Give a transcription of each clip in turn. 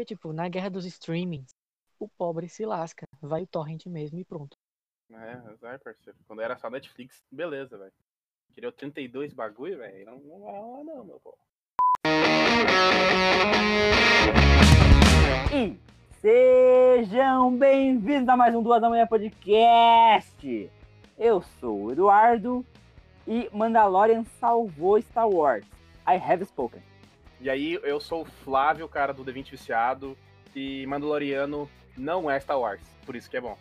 porque, tipo, na guerra dos streamings, o pobre se lasca. Vai o torrent mesmo e pronto. É, vai, parceiro. Quando era só Netflix, beleza, velho. Queria 32 bagulho, velho. Não, não vai rolar, não, meu pô. E sejam bem-vindos a mais um Duas da Manhã Podcast. Eu sou o Eduardo e Mandalorian salvou Star Wars. I have spoken. E aí, eu sou o Flávio, cara do D20 Viciado, e Mandaloriano não é Star Wars. Por isso que é bom.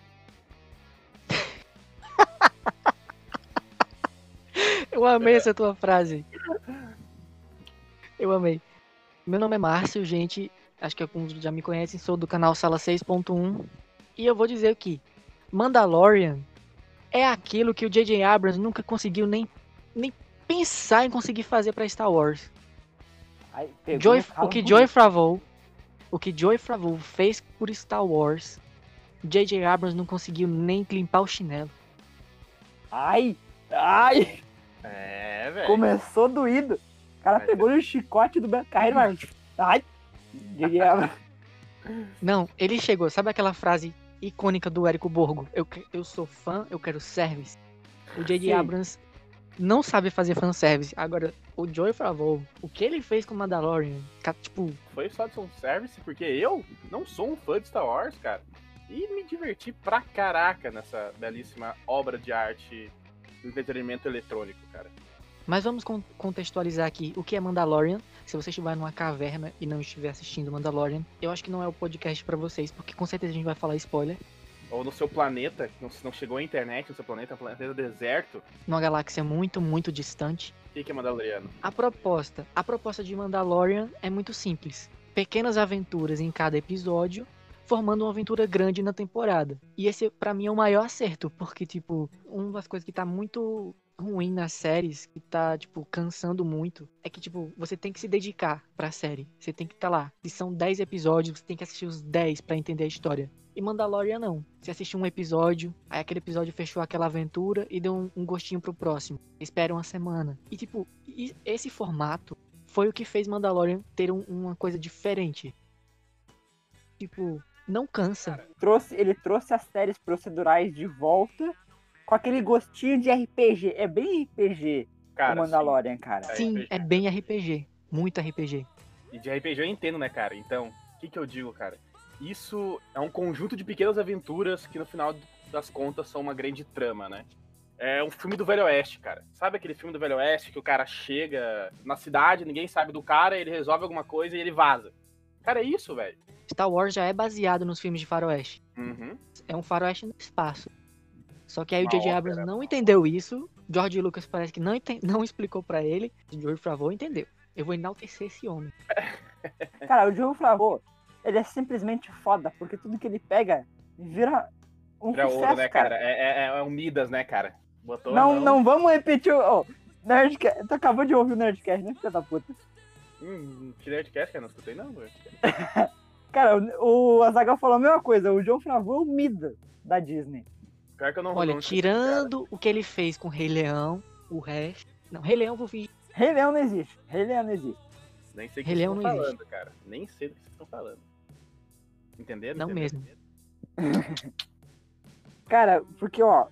Eu amei essa tua frase. Eu amei. Meu nome é Márcio, gente. Acho que alguns já me conhecem. Sou do canal Sala 6.1. E eu vou dizer que Mandalorian é aquilo que o J.J. Abrams nunca conseguiu nem, nem pensar em conseguir fazer pra Star Wars. Aí, pegou Joy, o que. Joy Favreau, o que Joy Favreau fez por Star Wars, J.J. Abrams não conseguiu nem limpar o chinelo. Ai, ai, É, velho. começou doído. O cara Mas pegou no chicote do Beto Carreiro, mas... Ai, J.J. Abrams. Não, ele chegou, sabe aquela frase icônica do Érico Borgo? Eu, que- eu sou fã, eu quero service. O J.J. Abrams não sabe fazer fanservice. Agora, o Joy Favreau, o que ele fez com Mandalorian, tipo, Foi só de service, porque eu não sou um fã de Star Wars, cara. E me diverti pra caraca nessa belíssima obra de arte do entretenimento eletrônico, cara. Mas vamos con- contextualizar aqui o que é Mandalorian. Se você estiver numa caverna e não estiver assistindo Mandalorian, eu acho que não é o podcast pra vocês, porque com certeza a gente vai falar spoiler. Ou no seu planeta, que não, não chegou a internet no seu planeta, um planeta deserto. Numa galáxia muito, muito distante. O que que é Mandaloriano? A proposta, a proposta de Mandalorian é muito simples. Pequenas aventuras em cada episódio, formando uma aventura grande na temporada. E esse pra mim é o maior acerto, porque tipo, uma das coisas que tá muito ruim nas séries, que tá tipo cansando muito, é que tipo, você tem que se dedicar pra série. Você tem que estar lá. Se são 10 episódios, você tem que assistir os 10 pra entender a história. E Mandalorian não. Você assiste um episódio, aí aquele episódio fechou aquela aventura e deu um, um gostinho pro próximo. Espera uma semana. E tipo, e- esse formato foi o que fez Mandalorian ter um- uma coisa diferente. Tipo, não cansa. trouxe, ele trouxe as séries procedurais de volta com aquele gostinho de RPG. É bem RPG Cara, o Mandalorian, cara. É Sim, RPG. é bem RPG. Muito RPG. sim. E de RPG eu entendo, né, cara? Então, o que que eu digo, cara? Isso é um conjunto de pequenas aventuras que no final das contas são uma grande trama, né? É um filme do Velho Oeste, cara. Sabe aquele filme do Velho Oeste que o cara chega na cidade, ninguém sabe do cara, ele resolve alguma coisa e ele vaza? Cara, é isso, velho. Star Wars já é baseado nos filmes de faroeste. Uhum. É um faroeste no espaço. Só que aí o Uma J.J. ópera. Abrams não entendeu isso. George Lucas parece que não, não explicou pra ele. George Favreau entendeu. Eu vou enaltecer esse homem. Cara, o Diogo Flavô, ele é simplesmente foda, porque tudo que ele pega vira um Pra sucesso, ouro, né, cara. cara? É, é, é um Midas, né, cara? Botou a Não, não vamos repetir o. Oh, Nerdcast. Tu acabou de ouvir o Nerdcast, né, filha da puta? Hum, que Nerdcast, cara? Não escutei, não. Cara, o, o Azagal falou a mesma coisa. O John Favreau é o Mida da Disney. Pior que eu não Olha, não tirando o que ele fez com Rei Leão, o resto. Não, Rei Leão eu vou vir. Rei Leão não existe. Rei Leão não existe. Nem sei o que vocês estão falando, cara. Nem sei do que vocês estão falando. Entenderam? Não Entenderam? mesmo. Cara, porque, ó,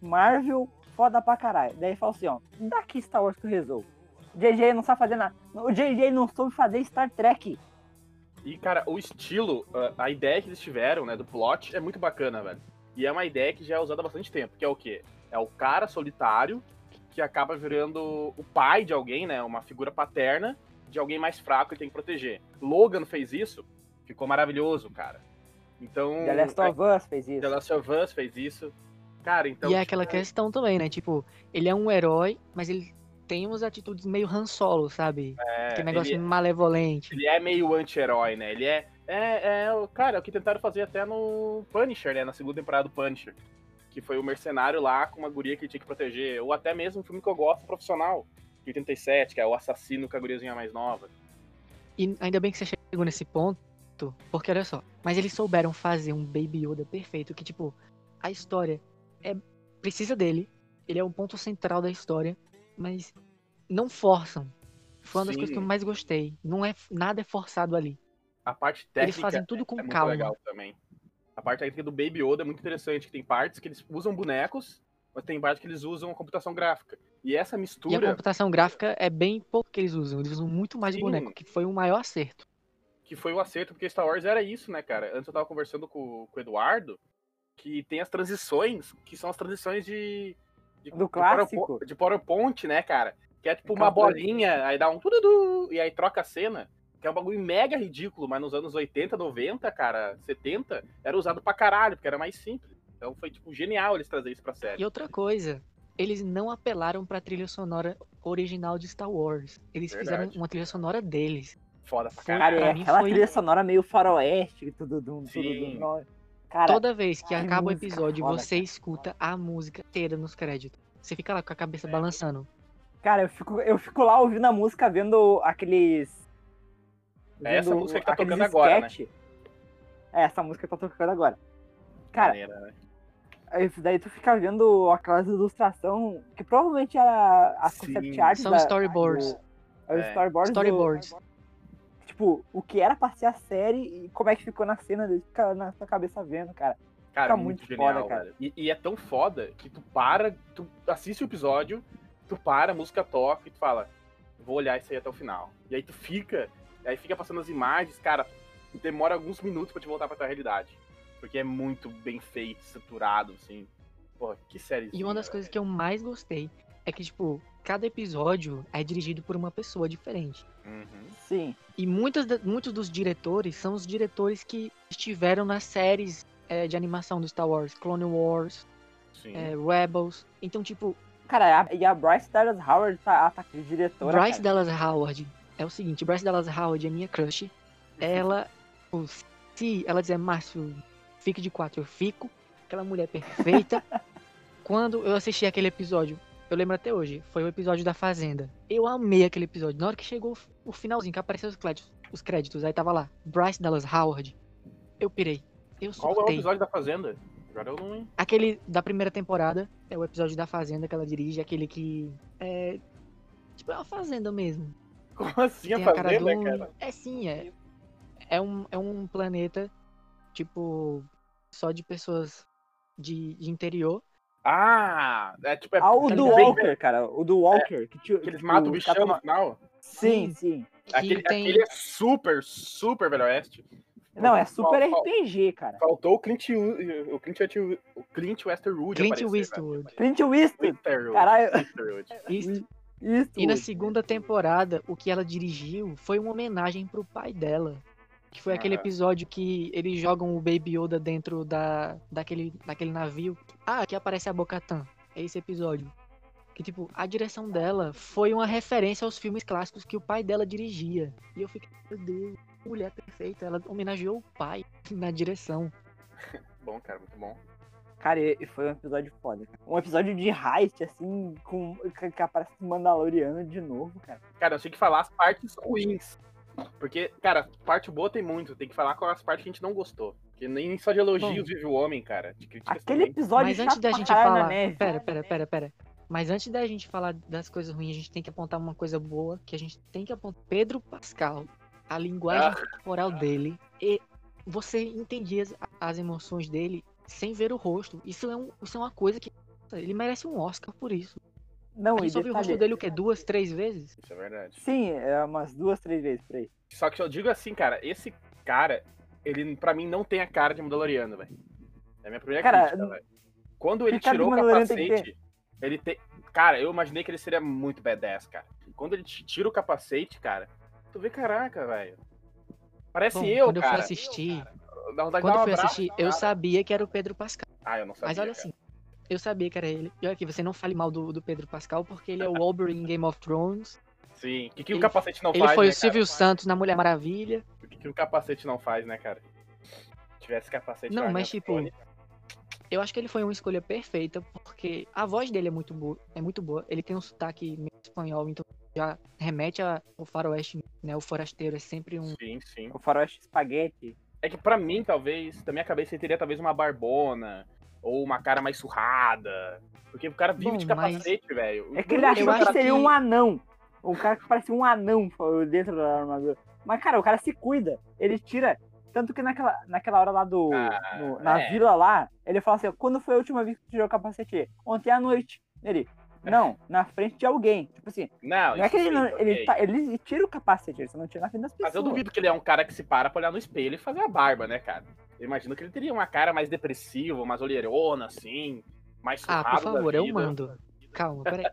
Marvel, foda pra caralho. Daí fala assim, ó, daqui Star Wars que eu resolvo. JJ não sabe fazer nada. O JJ não soube fazer Star Trek. E, cara, o estilo, a- ideia que eles tiveram, né, do plot, é muito bacana, velho. E é uma ideia que já é usada há bastante tempo, que é o quê? É o cara solitário que acaba virando o pai de alguém, né, uma figura paterna de alguém mais fraco que tem que proteger. Logan fez isso, ficou maravilhoso, cara. Então, The Last of Us fez The isso. Last of Us fez isso. Cara, então... e é tipo, aquela questão também, né? Tipo, ele é um herói, mas ele tem umas atitudes meio Han Solo, sabe? é, Aquele negócio ele, malevolente. ele é meio anti-herói, né? Ele é, é, é, o- cara, é o que tentaram fazer até no Punisher, né? Na segunda temporada do Punisher. Que foi o mercenário lá com uma guria que ele tinha que proteger. Ou até mesmo um filme que eu gosto, profissional. de 87, que é o assassino com a guriazinha mais nova. E ainda bem que você chegou nesse ponto, porque olha só, mas eles souberam fazer um Baby Yoda perfeito, que tipo, a história é precisa dele, ele é o ponto central da história, mas não forçam. Foi uma das Sim. coisas que eu mais gostei. Não é nada é forçado ali. A parte técnica Eles fazem tudo com é calma. legal também. A parte técnica do Baby Yoda é muito interessante, que tem partes que eles usam bonecos, mas tem partes que eles usam computação gráfica. E essa E a mistura computação gráfica é bem pouco que eles usam. Eles usam muito mais Sim. boneco, que foi o maior acerto. Que foi o acerto, porque Star Wars era isso, né, cara? Antes eu tava conversando com, com o Eduardo, que tem as transições, que são as transições de. de Do de clássico. De PowerPoint, né, cara? Que é tipo uma bolinha, aí dá um tudo e aí troca a cena. Que é um bagulho mega ridículo, mas nos anos 80, 90, cara, 70, era usado pra caralho, porque era mais simples. Então foi, tipo, genial eles trazerem isso pra série. E outra coisa, eles não apelaram pra trilha sonora original de Star Wars. Eles Verdade. fizeram uma trilha sonora deles. Foda pra caralho. Cara, é aquela foi- trilha sonora meio faroeste, tudo dum, tudo dum. Cara, Toda vez que que acaba o episódio, foda, você escuta a música inteira nos créditos. Você fica lá com a cabeça É. balançando. cara, eu fico, eu fico lá ouvindo a música, vendo aqueles. É essa vendo música que tá tocando agora, né? sketch. É, essa música que tá tocando agora. Cara, Maneira, né? aí daí tu fica vendo aquelas ilustração que provavelmente era as Sim, concept art são da- storyboards. do- é os É. storyboards. do- Storyboards. Tipo, o que era pra ser a série e como é que ficou na cena, fica na sua cabeça vendo, cara. Cara, Fica muito muito genial, foda, cara. E, e é tão foda que tu para, tu assiste o episódio, tu para, a música toca e tu fala, vou olhar isso aí até o final. E aí tu fica, aí fica passando as imagens, cara, demora alguns minutos pra te voltar pra tua realidade. Porque é muito bem feito, estruturado, assim. Pô, que série. E uma das coisas que eu mais gostei é que, tipo, cada episódio é dirigido por uma pessoa diferente. Uhum. Sim. E muitos, muitos dos diretores são os diretores que estiveram nas séries é, de animação do Star Wars, Clone Wars, Sim. é, Rebels. Então, tipo, Cara, a- e a Bryce Dallas Howard tá, a tá de diretora. Bryce cara. Dallas Howard é o seguinte, Bryce Dallas Howard é minha crush. Ela, tipo, se ela dizer, Márcio, fique de quatro, eu fico. Aquela mulher perfeita. Quando eu assisti aquele episódio, eu lembro até hoje, foi o episódio da Fazenda. Eu amei aquele episódio. Na hora que chegou o finalzinho, que apareceu os créditos, os créditos aí tava lá, Bryce Dallas Howard. Eu pirei. Eu Qual é o surtei. episódio da Fazenda? Agora eu não. Aquele da primeira temporada é o episódio da Fazenda que ela dirige, aquele que é. Tipo, é uma fazenda mesmo. Como assim a Tem a cara Fazenda, do. cara? É sim, é. É um, é um planeta, tipo, só de pessoas de, de interior. Ah! É tipo. É, Ah, o Tá do? Walker, cara. O do Walker. que, tio, que eles que matam o o bichão no final. Sim, sim. Que Aquele, tem. aquele é super, super Velho Oeste. Não, é super Fal- RPG, cara. Faltou o Clint, o Clint, Eastwood- o Clint Westerwood Clint aparecer, Eastwood. Clint Eastwood. Westerwood. Caralho. Westerwood. Isso. Isso. E na segunda temporada, o que ela dirigiu foi uma homenagem pro pai dela. Que foi aquele episódio que eles jogam o Baby Yoda dentro da, daquele, daquele navio. Ah, aqui aparece a Bocatan. É esse episódio. Que, tipo, a direção dela foi uma referência aos filmes clássicos que o pai dela dirigia. E eu fiquei, meu Deus, mulher perfeita. Ela homenageou o pai na direção. Bom, cara, muito bom. Cara, e foi um episódio foda, cara. Um episódio de heist, assim, com que, que aparece Mandaloriano de novo, cara. Cara, eu tinha que falar as partes ruins. Porque, cara, parte boa tem muito. Tem que falar com as partes que a gente não gostou. Porque nem só de elogios vive o homem, cara. Aquele também. episódio Mas antes da gente falar. neve. Pera, pera, pera, pera. Mas antes da gente falar das coisas ruins, a gente tem que apontar uma coisa boa, que a gente tem que apontar. Pedro Pascal, a linguagem Ah. corporal dele, e você entendia as, as emoções dele sem ver o rosto. Isso é, um, isso é uma coisa que. Ele merece um Oscar por isso. Não, A e gente só viu o rosto dele o quê? Duas, três vezes? Isso é verdade. Sim, é umas duas, três vezes por aí. Só que eu digo assim, cara, esse cara, ele pra mim não tem a cara de Mandaloriano, velho. É a minha primeira Cara, crítica, velho. Quando ele cara tirou o Mandaloriano tem capacete, ele tem. Cara, eu imaginei que ele seria muito badass, cara. Quando ele tira o capacete, cara, tu vê, caraca, velho. Parece Bom, eu, quando eu cara. fui assistir, vontade de quando eu um fui abraço assistir, eu cara. sabia que era o Pedro Pascal. Ah, eu não sabia. Mas olha cara. assim, eu sabia que era ele. E olha aqui, você não fale mal do, do Pedro Pascal, porque ele é o Wolverine em Game of Thrones. Sim. O que, que Ele- o capacete não Ele faz, foi né, o Silvio cara? Santos na Mulher Maravilha. O que, que o capacete não faz, né, cara? Se tivesse capacete Não, mas tipo, Tony, Eu acho que ele foi uma escolha perfeita, porque a voz dele é muito boa. É muito boa. Ele tem um sotaque meio espanhol, então já remete a- ao faroeste, né? O forasteiro é sempre um. Sim, sim. O faroeste espaguete. É que pra mim, talvez, da minha cabeça, ele teria talvez uma barbona, ou uma cara mais surrada. Porque o cara vive Bom, de mas- capacete, velho. É que ele achou acho que seria que- um anão. Um cara que parecia um anão dentro da armadura. Mas, cara, o cara se cuida. Ele tira. Tanto que naquela, naquela hora lá do. Ah, no- na é. vila lá, ele fala assim: quando foi a última vez que tu tirou o capacete? Ontem à noite. Ele. Não, na frente de alguém. Tipo assim, Não, não é que ele, não, ele, tá- ele tira o capacete, ele só não tira na frente das pessoas. Mas eu duvido que ele é um cara que se para pra olhar no espelho e fazer a barba, né, cara? Eu imagino que ele teria uma cara mais depressiva, mais olheirona, assim, mais Ah, por favor, é o vida. mando. Calma, peraí.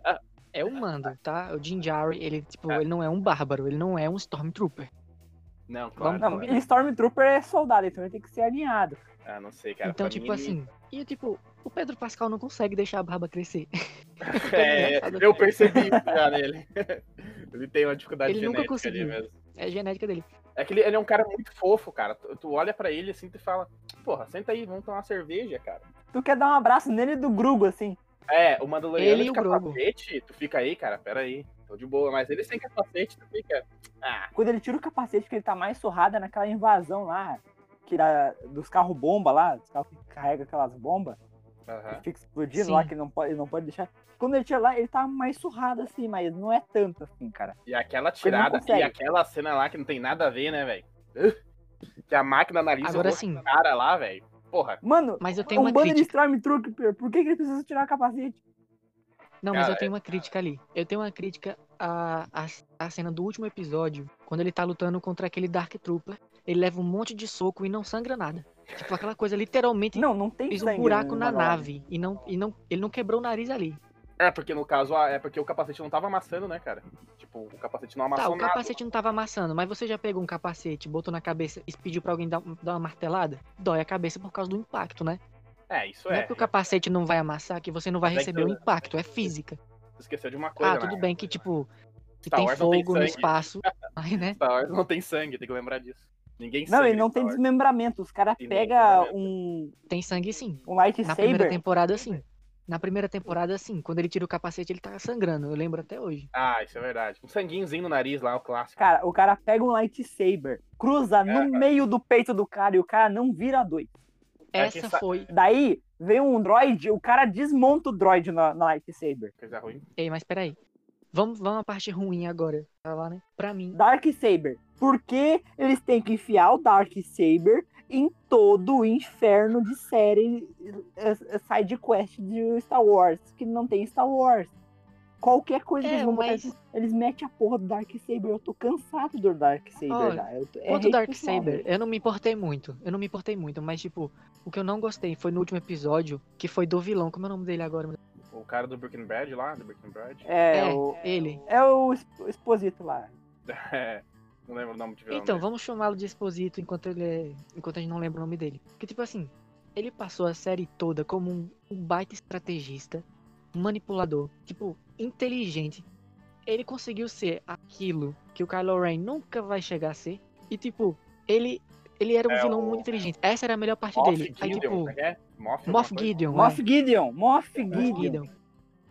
É o mando, tá? O Jim Jarry, ele, tipo, É. ele não é um bárbaro, ele não é um Stormtrooper. Não, claro. Não, claro. e Stormtrooper é soldado, então ele tem que ser alinhado. Ah, não sei, cara. então, pra tipo mim, assim, e tipo, o Pedro Pascal não consegue deixar a barba crescer. É, eu percebi isso já nele. ele tem uma dificuldade Ele nunca genética ali conseguiu. mesmo. É a genética dele. É que ele, ele é um cara muito fofo, cara. Tu, tu olha pra ele assim e fala, porra, senta aí, vamos tomar uma cerveja, cara. Tu quer dar um abraço nele do Grugo, assim. É, o Mandaloriano Ele de e capacete, tu fica aí, cara, pera aí. Tô de boa, mas ele sem capacete, tu fica... Ah, Quando ele tira o capacete, que ele tá mais surrado naquela invasão lá. Que era dos carros bomba lá, dos carros que carregam aquelas bombas, aham. que fica explodindo Sim. lá, que não pode, ele não pode deixar. Quando ele tira lá, ele tá mais surrado assim, mas não é tanto assim, cara. E aquela Ele tirada, e aquela cena lá que não tem nada a ver, né, velho? Que a máquina analisa Agora o sim. cara lá, velho. Porra, Mano, Mas eu tenho um uma bando de crítica. Stormtrooper, por que, que ele precisa tirar o capacete? Não, mas Cara, eu tenho uma crítica ali. Eu tenho uma crítica à, à, à cena do último episódio, quando ele tá lutando contra aquele Dark Trooper. Ele leva um monte de soco e não sangra nada. Tipo, aquela coisa literalmente Não, não tem fez um buraco no na Mandalorian. nave. E, não, e não, ele não quebrou o nariz ali. é porque no caso, é porque o capacete não tava amassando, né, cara? Tipo, o capacete não Tá, amassou o nada. capacete não tava amassando, mas você já pegou um capacete, botou na cabeça e pediu pra alguém dar, dar uma martelada? Dói a cabeça por causa do impacto, né? É, isso Não é é. porque o capacete não vai amassar que você não vai é receber o que- impacto, é física. Esqueceu de uma coisa, Ah, tudo né? bem que, tipo, se Star tem Wars não tem fogo no espaço, aí, né? Star Wars não tem sangue, tem que lembrar disso. Ninguém Não, ele não em tem desmembramento. Os caras pegam um, Tem sangue sim. um Na primeira lightsaber. temporada, sim. Na primeira temporada, sim. Quando ele tira o capacete, ele tá sangrando. Eu lembro até hoje. Ah, isso é verdade. Um sanguinhozinho no nariz lá, o clássico. Cara, o cara pega um lightsaber, cruza no meio do peito do cara e o cara não vira dois. É, quem Essa sa- foi. Daí vem um droid, o cara desmonta o droid na, na lightsaber. Coisa ruim. Ei, mas peraí. Vamos, vamos à parte ruim agora. Tá lá, né? Pra mim. Darksaber. Por que eles têm que enfiar o Darksaber em todo o inferno de série eh, eh, side quest de Star Wars, que não tem Star Wars? Qualquer coisa que É, eles vão botar, mas- eles- eles metem a porra do Darksaber. Eu tô cansado do. Olha, já. Eu tô- é Quanto pessoal, Darksaber, velho. eu não me importei muito. Eu não me importei muito, mas, tipo, o que eu não gostei foi no último episódio, que foi do vilão. Como é o nome dele agora? O cara do Breaking Bad lá, do Breaking Bad. É, É, o, ele. é o Exp- Exposito lá. É, não lembro o nome de vilão. Então, dele. vamos chamá-lo de Exposito enquanto ele é... enquanto a gente não lembra o nome dele. Porque, tipo assim, ele passou a série toda como um, um baita estrategista, manipulador, tipo, inteligente. Ele conseguiu ser aquilo que o Kylo Ren nunca vai chegar a ser. E, tipo, ele, ele era um É, vilão o- muito inteligente. Essa era a melhor parte Moff dele. Aí, Gideon, tipo, é que é? Moff, Moff coisa? Gideon. Moff Gideon, Moff é. Moff Gideon. Gideon.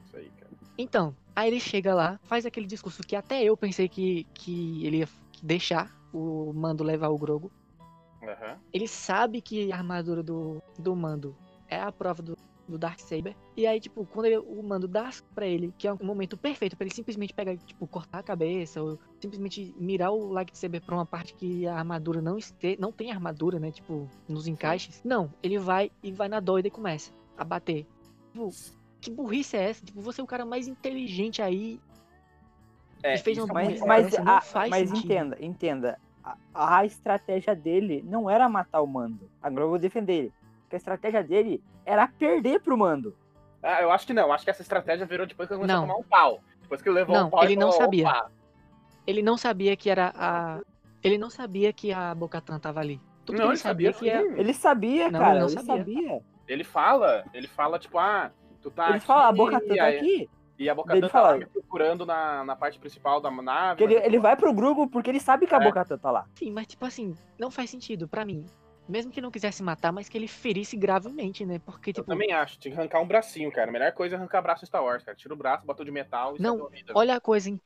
Isso aí, cara. Então, aí ele chega lá, faz aquele discurso que até eu pensei que, que ele ia deixar o Mando levar o Grogo. Aham. Ele sabe que a armadura do, do Mando é a prova do, do Darksaber. E aí, tipo, quando ele- o Mando dá pra ele, que é um momento perfeito pra ele simplesmente pegar, tipo, cortar a cabeça, ou simplesmente mirar o Lightsaber pra uma parte que a armadura não este, não tem armadura, né? Tipo, nos encaixes. Não, ele vai e vai na doida e começa a bater. Tipo, que burrice é essa? Tipo, você é o cara mais inteligente aí. É, fez isso uma Mas, Mas a- faz mas entenda, entenda. A, a estratégia dele não era matar o mando. Agora eu vou defender ele. Porque a estratégia dele era perder pro mando. Ah, eu acho que não. Acho que essa estratégia virou depois que ele começou Não. a tomar um pau. Depois que ele levou Não, um pau ele e não falou, sabia. "Opa". Ele não sabia que era a. Ele não sabia que a Bocatan tava ali. Tudo Não, que ele ele sabia sabia que é. sim. Ele sabia, Não, cara. ele não Ele sabia. sabia. Ele fala, ele fala, tipo, ah, tu tá ele fala, a aqui, boca e tá aqui. E a Boca Ele tá fala- lá me procurando na, na parte principal da nave. Que ele, ele vai pro grupo porque ele sabe que a É. boca tá lá. Sim, mas tipo assim, não faz sentido pra mim. Mesmo que não quisesse matar, mas que ele ferisse gravemente, né? Porque, Eu tipo, também acho, tinha que arrancar um bracinho, cara. A melhor coisa é arrancar braço em Star Wars, cara. Tira o braço, bota o de metal e Não, olha a coisa, hein?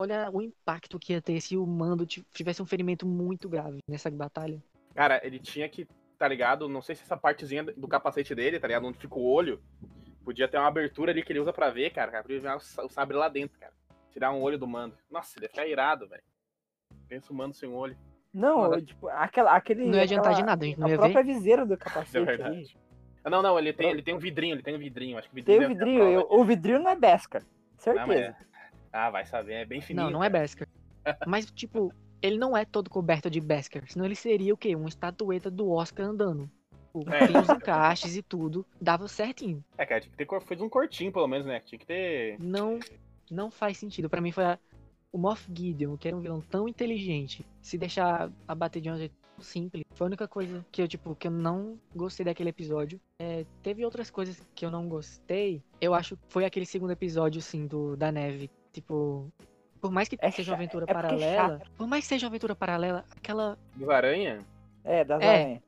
Olha o impacto que ia ter se o mando ti- tivesse um ferimento muito grave nessa batalha. Cara, ele tinha que, tá ligado? Não sei se essa partezinha do capacete dele, tá ligado? Onde fica o olho, podia ter uma abertura ali que ele usa pra ver, cara. cara podia ver o sa- o sabre lá dentro, cara. Tirar um olho do mando. Nossa, ele ia ficar irado, velho. Pensa humano sem olho. Não, Mano. tipo, aquela, aquele. Não ia adiantar aquela- de nada, a gente não A ia própria ver. viseira do É capacete. ali. verdade. Ah, Não, não, ele tem, ele tem um vidrinho, ele tem um vidrinho. Acho que o Tem vidrinho o deve ter vidrinho. a eu- o vidrinho não é Beskar. disso. Não, mas Certeza. é- Ah, vai saber, é bem fininho. Não, não é cara. Beskar. Mas, tipo, ele não é todo coberto de Beskar. Senão ele seria o quê? Uma estatueta do Oscar andando. Tipo, É. Tem os encaixes e tudo. Dava certinho. É, cara, tinha que ter fez um cortinho, pelo menos, né? Tinha que ter. Não, não faz sentido. Pra mim foi a- o Moff Gideon, que era um vilão tão inteligente, se deixar abater de um jeito tão simples. Foi a única coisa que eu, tipo, que eu não gostei daquele episódio. É, teve outras coisas que eu não gostei. Eu acho que foi aquele segundo episódio, assim, do, da neve. Tipo, por mais que É seja uma aventura é é paralela, por mais que seja uma aventura paralela, aquela Dos aranha? É, das É. aranhas.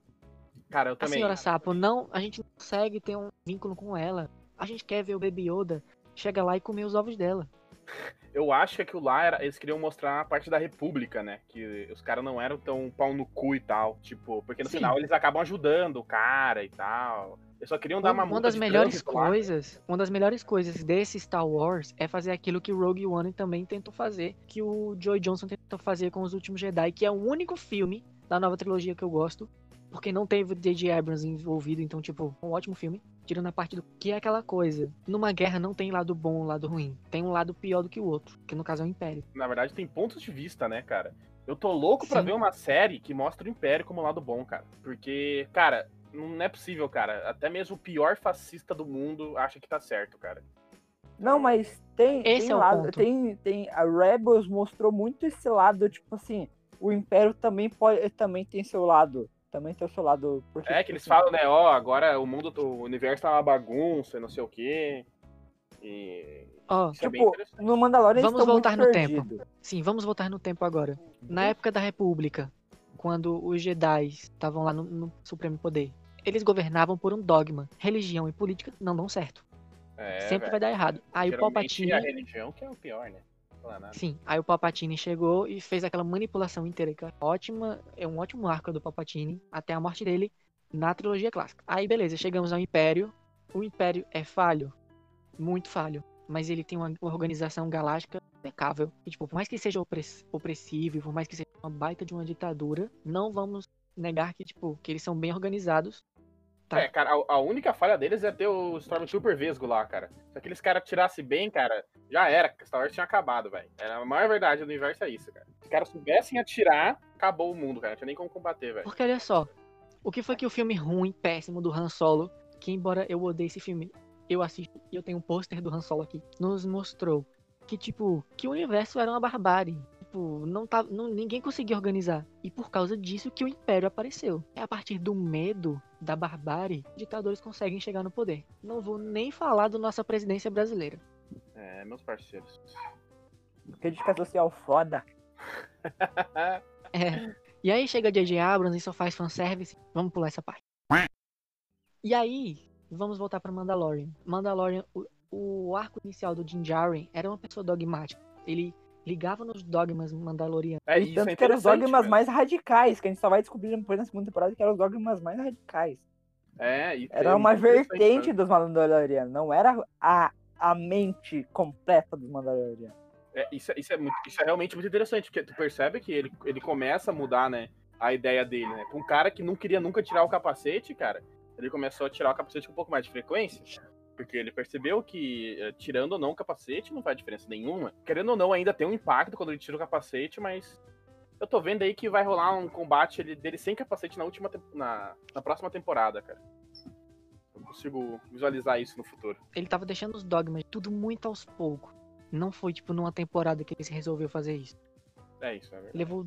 Cara, eu A também. senhora Sapo, não, a gente não consegue ter um vínculo com ela. A gente quer ver o Baby Yoda chega lá e comer os ovos dela. Eu acho que aquilo lá era, eles queriam mostrar a parte da República, né? Que os caras não eram tão pau no cu e tal. Tipo, porque no Sim. final eles acabam ajudando o cara e tal. Eles só queriam dar uma Uma, das de melhores lá. coisas, uma das melhores coisas desse Star Wars é fazer aquilo que o Rogue One também tentou fazer, que o Joy Johnson tentou fazer com os últimos Jedi, que é o único filme da nova trilogia que eu gosto, porque não teve o J.J. Abrams envolvido, então tipo, um ótimo filme. Tirando a parte do que é aquela coisa. Numa guerra não tem lado bom e lado ruim. Tem um lado pior do que o outro, que no caso é o Império. Na verdade, tem pontos de vista, né, cara? Eu tô louco pra Sim. ver uma série que mostra o Império como lado bom, cara. Porque, cara, não é possível, cara. Até mesmo o pior fascista do mundo acha que tá certo, cara. Não, mas tem. Esse tem é o lado, ponto. Tem, tem. A Rebels mostrou muito esse lado, tipo assim, o Império também pode. Também tem seu lado. Também tem o seu lado. Porque, É que eles falam, né, ó, agora o mundo, o universo tá uma bagunça, e não sei o quê. E. É bem Tipo, interessante. no Mandalorian eles Vamos voltar muito no tempo. perdidos. sim, vamos voltar no tempo agora. Na época da República, quando os Jedi estavam lá no, no Supremo Poder, eles governavam por um dogma. Religião e política não dão certo. É, Sempre velho. vai dar errado. Aí o Geralmente Palpatine. é a religião que é o pior, né? Sim, aí o Palpatine chegou e fez aquela manipulação inteira. Que é ótima, é um ótimo arco do Palpatine até a morte dele na trilogia clássica. Aí beleza, chegamos ao Império. O Império é falho, muito falho, mas ele tem uma organização galáctica impecável. E, tipo, por mais que seja opress- opressivo, por mais que seja uma baita de uma ditadura, não vamos negar que tipo que eles são bem organizados. Tá. É, cara, a, a única falha deles é ter o Stormtrooper Vesgo lá, cara. Se aqueles caras tirassem bem, cara, já era. Star Wars tinha acabado, velho. A maior verdade do universo é isso, cara. Se os caras soubessem atirar, acabou o mundo, cara. Não tinha nem como combater, velho. Porque olha só, o que foi que o filme ruim, péssimo do Han Solo, que embora eu odeie esse filme, eu assisto e eu tenho um pôster do Han Solo aqui, nos mostrou que tipo, que o universo era uma barbárie. Tipo, não tá, não, ninguém conseguia organizar. E por causa disso que o Império apareceu. É a partir do medo, da barbárie, ditadores conseguem chegar no poder. Não vou nem falar da nossa presidência brasileira. É, meus parceiros. Crítica social foda. É. E aí chega J.J. Abrams e só faz fanservice. Vamos pular essa parte. E aí, vamos voltar pra Mandalorian. Mandalorian, o, o arco inicial do Din Djarin era uma pessoa dogmática. Ele ligava nos dogmas mandalorianos. É, E isso tanto é que eram os dogmas velho. mais radicais, que a gente só vai descobrir depois na segunda temporada que eram os dogmas mais radicais. É, e Era é uma vertente dos Mandalorianos, não era a, a mente completa dos Mandalorianos. É, isso, é- isso, é muito- isso é realmente muito interessante, porque tu percebe que ele, ele começa a mudar, né, a ideia dele, né? Um cara que não queria nunca tirar o capacete, cara, ele começou a tirar o capacete com um pouco mais de frequência. Porque ele percebeu que, eh, tirando ou não o capacete, não faz diferença nenhuma. Querendo ou não, ainda tem um impacto quando ele tira o capacete, mas eu tô vendo aí que vai rolar um combate ele- dele sem capacete na última na, na próxima temporada, cara. Eu consigo visualizar isso no futuro. Ele tava deixando os dogmas tudo muito aos poucos. Não foi, tipo, numa temporada que ele resolveu fazer isso. É isso, é verdade. Levou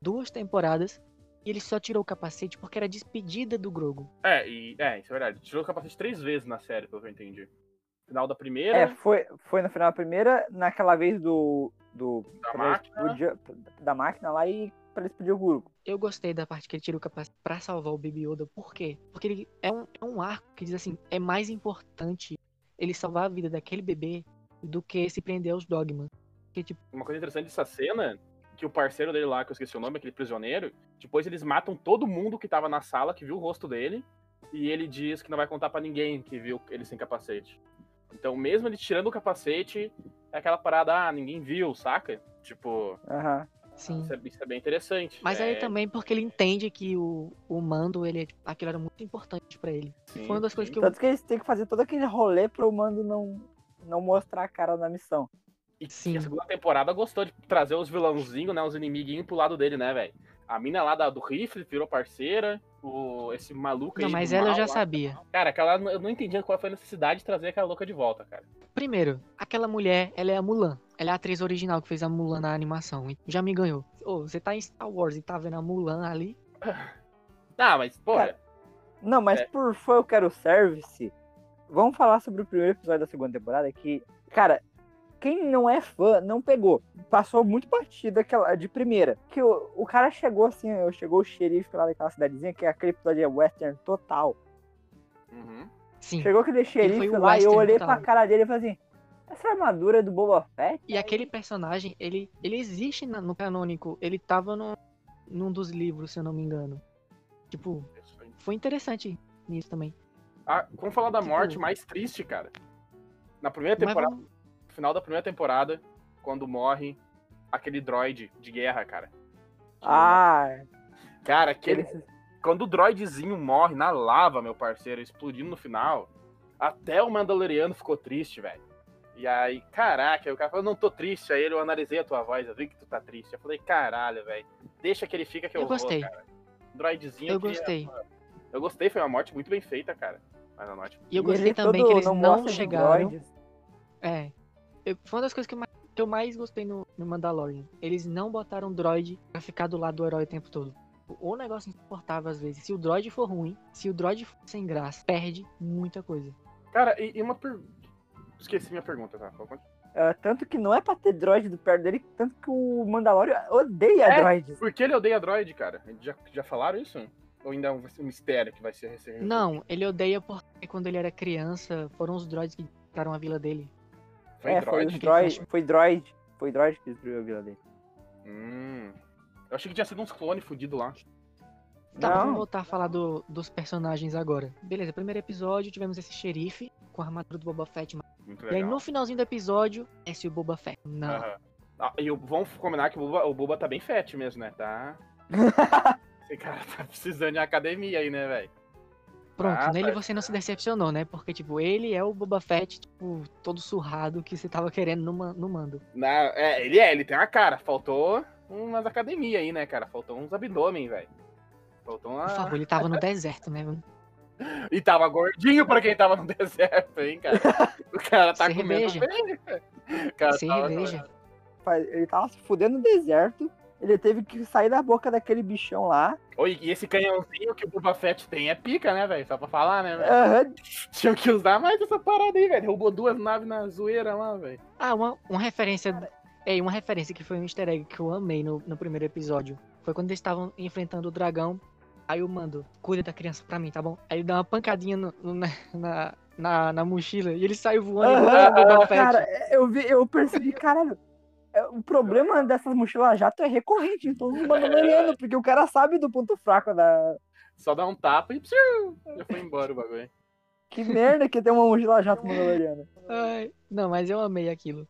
duas temporadas e ele só tirou o capacete porque era despedida do Grogu. É, e, é, isso é verdade. Tirou o capacete três vezes na série, pelo que eu entendi. Final da primeira, É, foi, foi no final da primeira, naquela vez do. do Da máquina. explodir- da máquina lá e pra ele explodir o Gurgo. Eu gostei da parte que ele tira o capacete pra salvar o Baby Yoda. Por quê? Porque ele é um, é um arco que diz assim: é mais importante ele salvar a vida daquele bebê do que se prender aos dogmas. Porque, tipo, uma coisa interessante dessa cena, que o parceiro dele lá, que eu esqueci o nome, aquele prisioneiro, depois eles matam todo mundo que tava na sala, que viu o rosto dele, e ele diz que não vai contar pra ninguém que viu ele sem capacete. Então, mesmo ele tirando o capacete, é aquela parada, ah, ninguém viu, saca? Tipo, Aham. Sim. Isso é, isso é bem interessante. Mas é, aí também porque ele entende que o, o mando, ele, aquilo era muito importante pra ele. sim, Foi uma das sim. coisas que eu. Tanto que eles têm que fazer todo aquele rolê pro mando não, não mostrar a cara na missão. E Sim. a segunda temporada gostou de trazer os vilãozinhos, né? Os inimiguinhos pro lado dele, né, velho? A mina lá da, do rifle virou parceira. O, esse maluco aí. Não, do mas ela eu mal já lá. sabia. Cara, aquela, eu não entendia qual foi a necessidade de trazer aquela louca de volta, cara. Primeiro, aquela mulher, ela é a Mulan. Ela é a atriz original que fez a Mulan na animação. e Já me ganhou. Ô, você tá em Star Wars e tá vendo a Mulan ali? Ah, mas, pô, Cara, Não, mas É. por fã eu quero service. Vamos falar sobre o primeiro episódio da segunda temporada que, cara, quem não é fã não pegou. Passou muito batido aquela de primeira. Que o, o cara chegou assim, chegou o xerife lá daquela cidadezinha, que aquele episódio é western total. uhum. Sim. Chegou aquele xerife foi o lá e eu olhei total. pra cara dele e falei assim, essa armadura é do Boba Fett? E aquele personagem, ele, ele existe na- no canônico. Ele tava no, num dos livros, se eu não me engano. Tipo, aí. foi interessante nisso também. Ah, vamos falar da Tipo- morte mais triste, cara. Na primeira temporada, vamos- final da primeira temporada, quando morre aquele droid de guerra, cara. Ah, Cara, aquele, quando o droidzinho morre na lava, meu parceiro, explodindo no final, até o Mandaloriano ficou triste, velho. E aí, caraca, o cara falou, não tô triste. Aí ele, eu analisei a tua voz, eu vi que tu tá triste. Eu falei, caralho, velho, deixa que ele fica que eu, Eu vou, gostei. cara. Droidzinho Eu que- gostei. Eu gostei, foi uma morte muito bem feita, cara. Mas a morte... E eu E gostei ele também que eles não, chegaram. É. Eu- foi uma das coisas que eu mais, que eu mais gostei no, no Mandalorian. Eles não botaram droid pra ficar do lado do herói o tempo todo. O negócio insuportável às vezes. Se o droid for ruim, se o droid for sem graça, perde muita coisa. Cara, e, e uma per... Esqueci minha pergunta, tá? Ah, tanto que não é pra ter droid do perto dele, tanto que o Mandalorian odeia É? droids. Por que ele odeia droid, cara? Já, já falaram isso? Ou ainda é um, um mistério que vai ser ser- Não, ele odeia porque quando ele era criança, foram os droids que destruíram a vila dele. Foi é, foi droid? que foi droid. Foi droid que destruiu a vila dele. Hum. Eu achei que tinha sido uns clones fudidos lá. Tá, Não. vamos voltar a falar do- dos personagens agora. Beleza, primeiro episódio tivemos esse xerife com a armadura do Boba Fett. Muito E aí no finalzinho do episódio, esse o Boba Fett. Não. Aham. Ah, e vamos combinar que o Boba, o Boba tá bem fat mesmo, né? Tá. Esse cara tá precisando de academia aí, né, velho? Pronto, Ah, nele tá. você não se decepcionou, né? Porque, tipo, ele é o Boba Fett, tipo, todo surrado que você tava querendo no, no mando. Na, é, ele é, ele tem uma cara. Faltou umas academias aí, né, cara? Faltou uns abdômen, velho. Faltou uma. Por favor, ele tava no deserto, né? E tava gordinho pra quem tava no deserto, hein, cara? O cara tá Cerveja. comendo bem. O cara tava- Cerveja. Faz- Ele tava se fudendo no deserto. Ele teve que sair da boca daquele bichão lá. Oi, e esse canhãozinho que o Boba Fett tem é pica, né, velho? Só pra falar, né, velho? Aham. Tinham que usar mais essa parada aí, velho. Roubou duas naves na zoeira lá, velho. Ah, uma, uma referência. É, uma referência que foi um easter egg que eu amei no, no primeiro episódio. Foi quando eles estavam enfrentando o dragão. Aí o mando, cuida da criança pra mim, tá bom? Aí ele dá uma pancadinha no- no- na, na, na, mochila e ele sai voando Boba Fett. Cara, eu, vi, eu percebi, caralho. É, O problema dessas mochilas jato é recorrente em todos os Mandalorianos, porque o cara sabe do ponto fraco da. Só dá um tapa e psiu, já foi embora o bagulho. Que merda que tem uma mochila jato Mandaloriana. Ai, não, mas eu amei aquilo.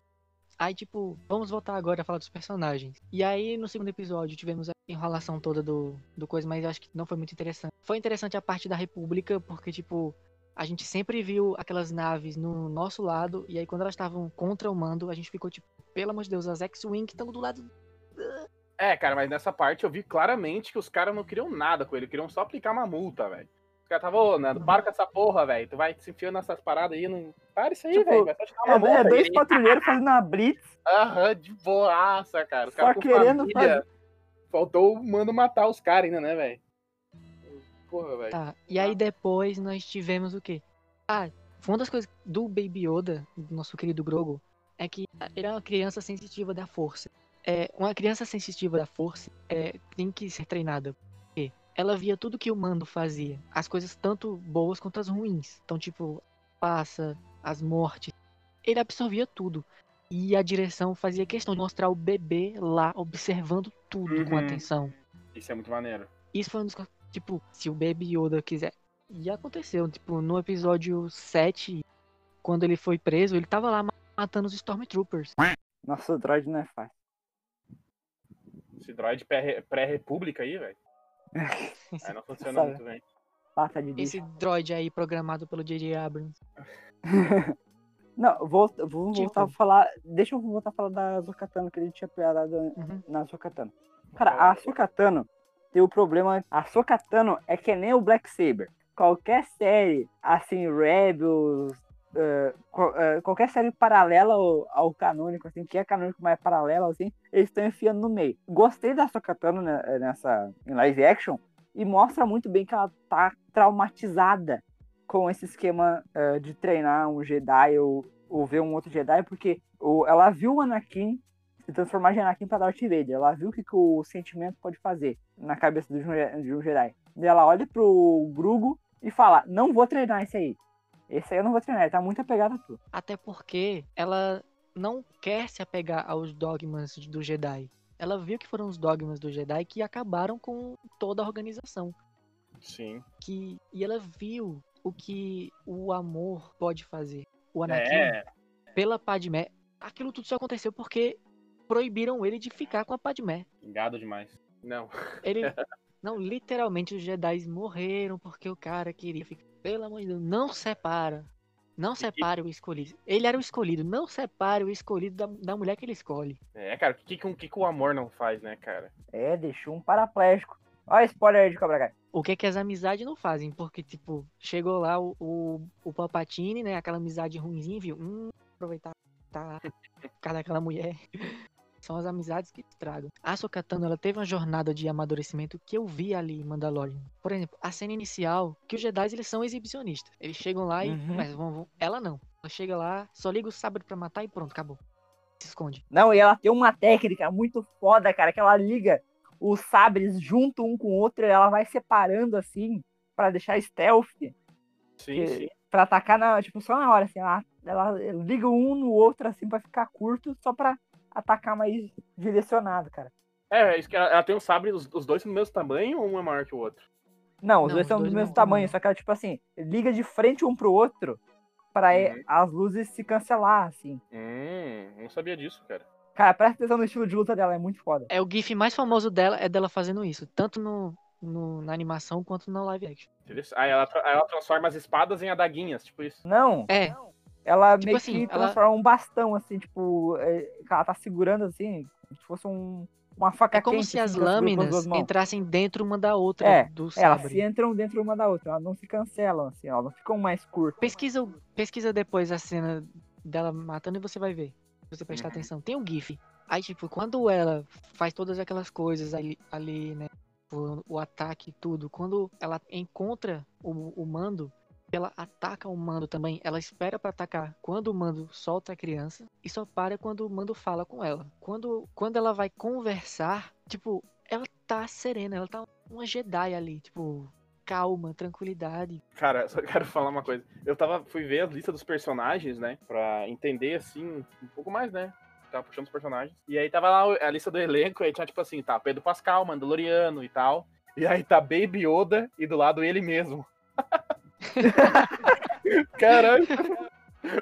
Aí, tipo, vamos voltar agora a falar dos personagens. E aí, no segundo episódio, tivemos a enrolação toda do, do coisa, mas eu acho que não foi muito interessante. Foi interessante a parte da República, porque, tipo, a gente sempre viu aquelas naves no nosso lado, e aí quando elas estavam contra o mando, a gente ficou, tipo, pelo amor de Deus, as X-Wing estão do lado. É, cara, mas nessa parte eu vi claramente que os caras não queriam nada com ele, queriam só aplicar uma multa, velho. Os caras estavam, ô, Nando, para com essa porra, velho. Tu vai se enfiando nessas paradas aí, não. Para isso aí, Tipo, velho. Vai só te dar É, multa. é dois aí. patrulheiros fazendo a blitz. Aham, de boaça, cara. Os Só caras querendo família. Faltou o mando matar os caras ainda, né, velho? Porra, velho. Tá. E aí depois nós tivemos o quê? Ah, foi uma das coisas do Baby Yoda, do nosso querido Grogu, é que ele é uma criança sensitiva da força. É, uma criança sensitiva da força é, tem que ser treinada. Porque ela via tudo que o mando fazia. As coisas tanto boas quanto as ruins. Então, tipo, passa, as mortes. Ele absorvia tudo. E a direção fazia questão de mostrar o bebê lá observando tudo com Uhum. atenção. Isso é muito maneiro. Isso foi um dos. Tipo, se o Baby Yoda quiser. E aconteceu, tipo, no episódio 7, quando ele foi preso, ele tava lá ma- matando os Stormtroopers. Nossa, o droid não é fácil. Esse droid pré- pré-república aí, velho. Aí não funciona muito bem. Passa de Esse droid aí programado pelo J.J. Abrams. Não, vou, vou Tipo- voltar a falar. Deixa eu voltar a falar da Zocatano, que ele tinha pegado Uhum. na Zocatano. Cara, a Sokatano tem o problema. A Sokatano é que nem o Black Saber. Qualquer série, assim, Rebels, eh, eh, qualquer série paralela ao, ao canônico, assim, que é canônico, mas é paralelo, assim, eles estão enfiando no meio. Gostei da Sokatano né, nessa em live action e mostra muito bem que ela tá traumatizada com esse esquema eh, de treinar um Jedi ou, ou ver um outro Jedi, porque ela viu o Anakin se transformar Anakin para Darth Vader. Ela viu o que, que o sentimento pode fazer na cabeça de um, de um Jedi. E ela olha pro Grugo e fala: Não vou treinar esse aí. Esse aí eu não vou treinar, ele tá muito apegado a tu. Até porque ela não quer se apegar aos dogmas do Jedi. Ela viu que foram os dogmas do Jedi que acabaram com toda a organização. Sim. Que, e ela viu o que o amor pode fazer. O Anakin, É, pela Padmé, aquilo tudo só aconteceu porque proibiram ele de ficar com a Padmé. gado demais. Não. Ele. Não, literalmente os Jedi morreram porque o cara queria ficar. Pelo amor de Deus, não separa. Não separe o escolhido. Ele era o escolhido. Não separe o escolhido da, da mulher que ele escolhe. É, cara, o que, que, que, que o amor não faz, né, cara? É, deixou um paraplégico. Olha spoiler aí de Cobra Kai. O que é que as amizades não fazem? Porque, tipo, chegou lá o, o, o Palpatine, né? Aquela amizade ruimzinha, viu? Hum, aproveitar tá, cara daquela mulher. São as amizades que estragam. A Sokatano, ela teve uma jornada de amadurecimento que eu vi ali em Mandalorian. Por exemplo, a cena inicial, que os Jedi, eles são exibicionistas. Eles chegam lá e... Uhum. Mas vão, vão- Ela não. Ela chega lá, só liga o sabre pra matar e pronto, acabou. Se esconde. Não, e ela tem uma técnica muito foda, cara, que ela liga os sabres junto um com o outro e ela vai separando assim pra deixar stealth. Sim, que- sim. Pra atacar na, tipo, só na hora, assim, ela, ela liga um no outro, assim, pra ficar curto, só pra atacar mais direcionado, cara. É, isso que ela, ela tem um sabre, os, os dois no mesmo tamanho ou um é maior que o outro? Não, os Não, dois os são do dois mesmo não- tamanho, não. só que ela, tipo assim, liga de frente um pro outro pra Uhum. as luzes se cancelar, assim. Hum, não sabia disso, cara. Cara, presta atenção no estilo de luta dela, é muito foda. É o gif mais famoso dela, é dela fazendo isso. Tanto no, no- na animação quanto no live action. Aí ela, ela transforma as espadas em adaguinhas, tipo isso. Não, É, ela Tipo meio assim, que ela- transforma um bastão, assim, tipo, é, ela tá segurando, assim, como se fosse um, uma faca é como quente, se assim, as ela lâminas entrassem dentro uma da outra É, do Elas sabre. se entram dentro uma da outra, elas não se cancelam, assim, elas não ficam mais curtas. Pesquisa, pesquisa depois a cena dela matando e você vai ver. Se você prestar atenção. Tem um GIF. Aí, tipo, quando ela faz todas aquelas coisas ali, ali né? O, o ataque e tudo. Quando ela encontra o, o mando, ela ataca o mando também. Ela espera pra atacar quando o mando solta a criança e só para quando o mando fala com ela. Quando, quando ela vai conversar, tipo, ela tá serena, ela tá uma Jedi ali, tipo, calma, tranquilidade. Cara, só quero falar uma coisa. Eu tava, fui ver a lista dos personagens, né? Pra entender, assim, um pouco mais, né? Tava puxando os personagens. E aí tava lá a lista do elenco, aí tinha tipo assim, tá, Pedro Pascal, Mandaloriano e tal. E aí tá Baby Yoda e do lado ele mesmo. Caralho.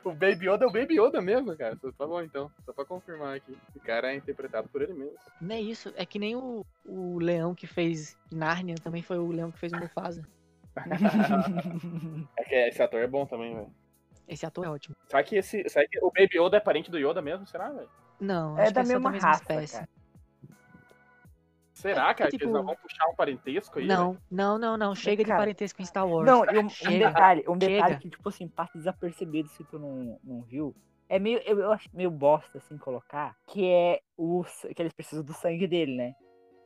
O Baby Yoda é o Baby Yoda mesmo, cara. Tá bom, então. Só pra confirmar aqui. O cara é interpretado por ele mesmo. Não é isso, é que nem o, o leão que fez Narnia, também foi o leão que fez o Mufasa. É que esse ator é bom também, velho. Esse ator é ótimo. Será que, esse, será que o Baby Yoda é parente do Yoda mesmo? Será, velho? Não, É acho da que é só mesma da mesma raça, espécie. cara. Será, cara, que tipo- eles não vão puxar um parentesco aí? Não, não, não, não. Chega de Cara, parentesco em Star Wars. Não, e um, um detalhe, um detalhe Chega. que, tipo assim, passa desapercebido se tu não, não viu. É meio, eu, eu acho meio bosta, assim, colocar, que é o, que eles precisam do sangue dele, né?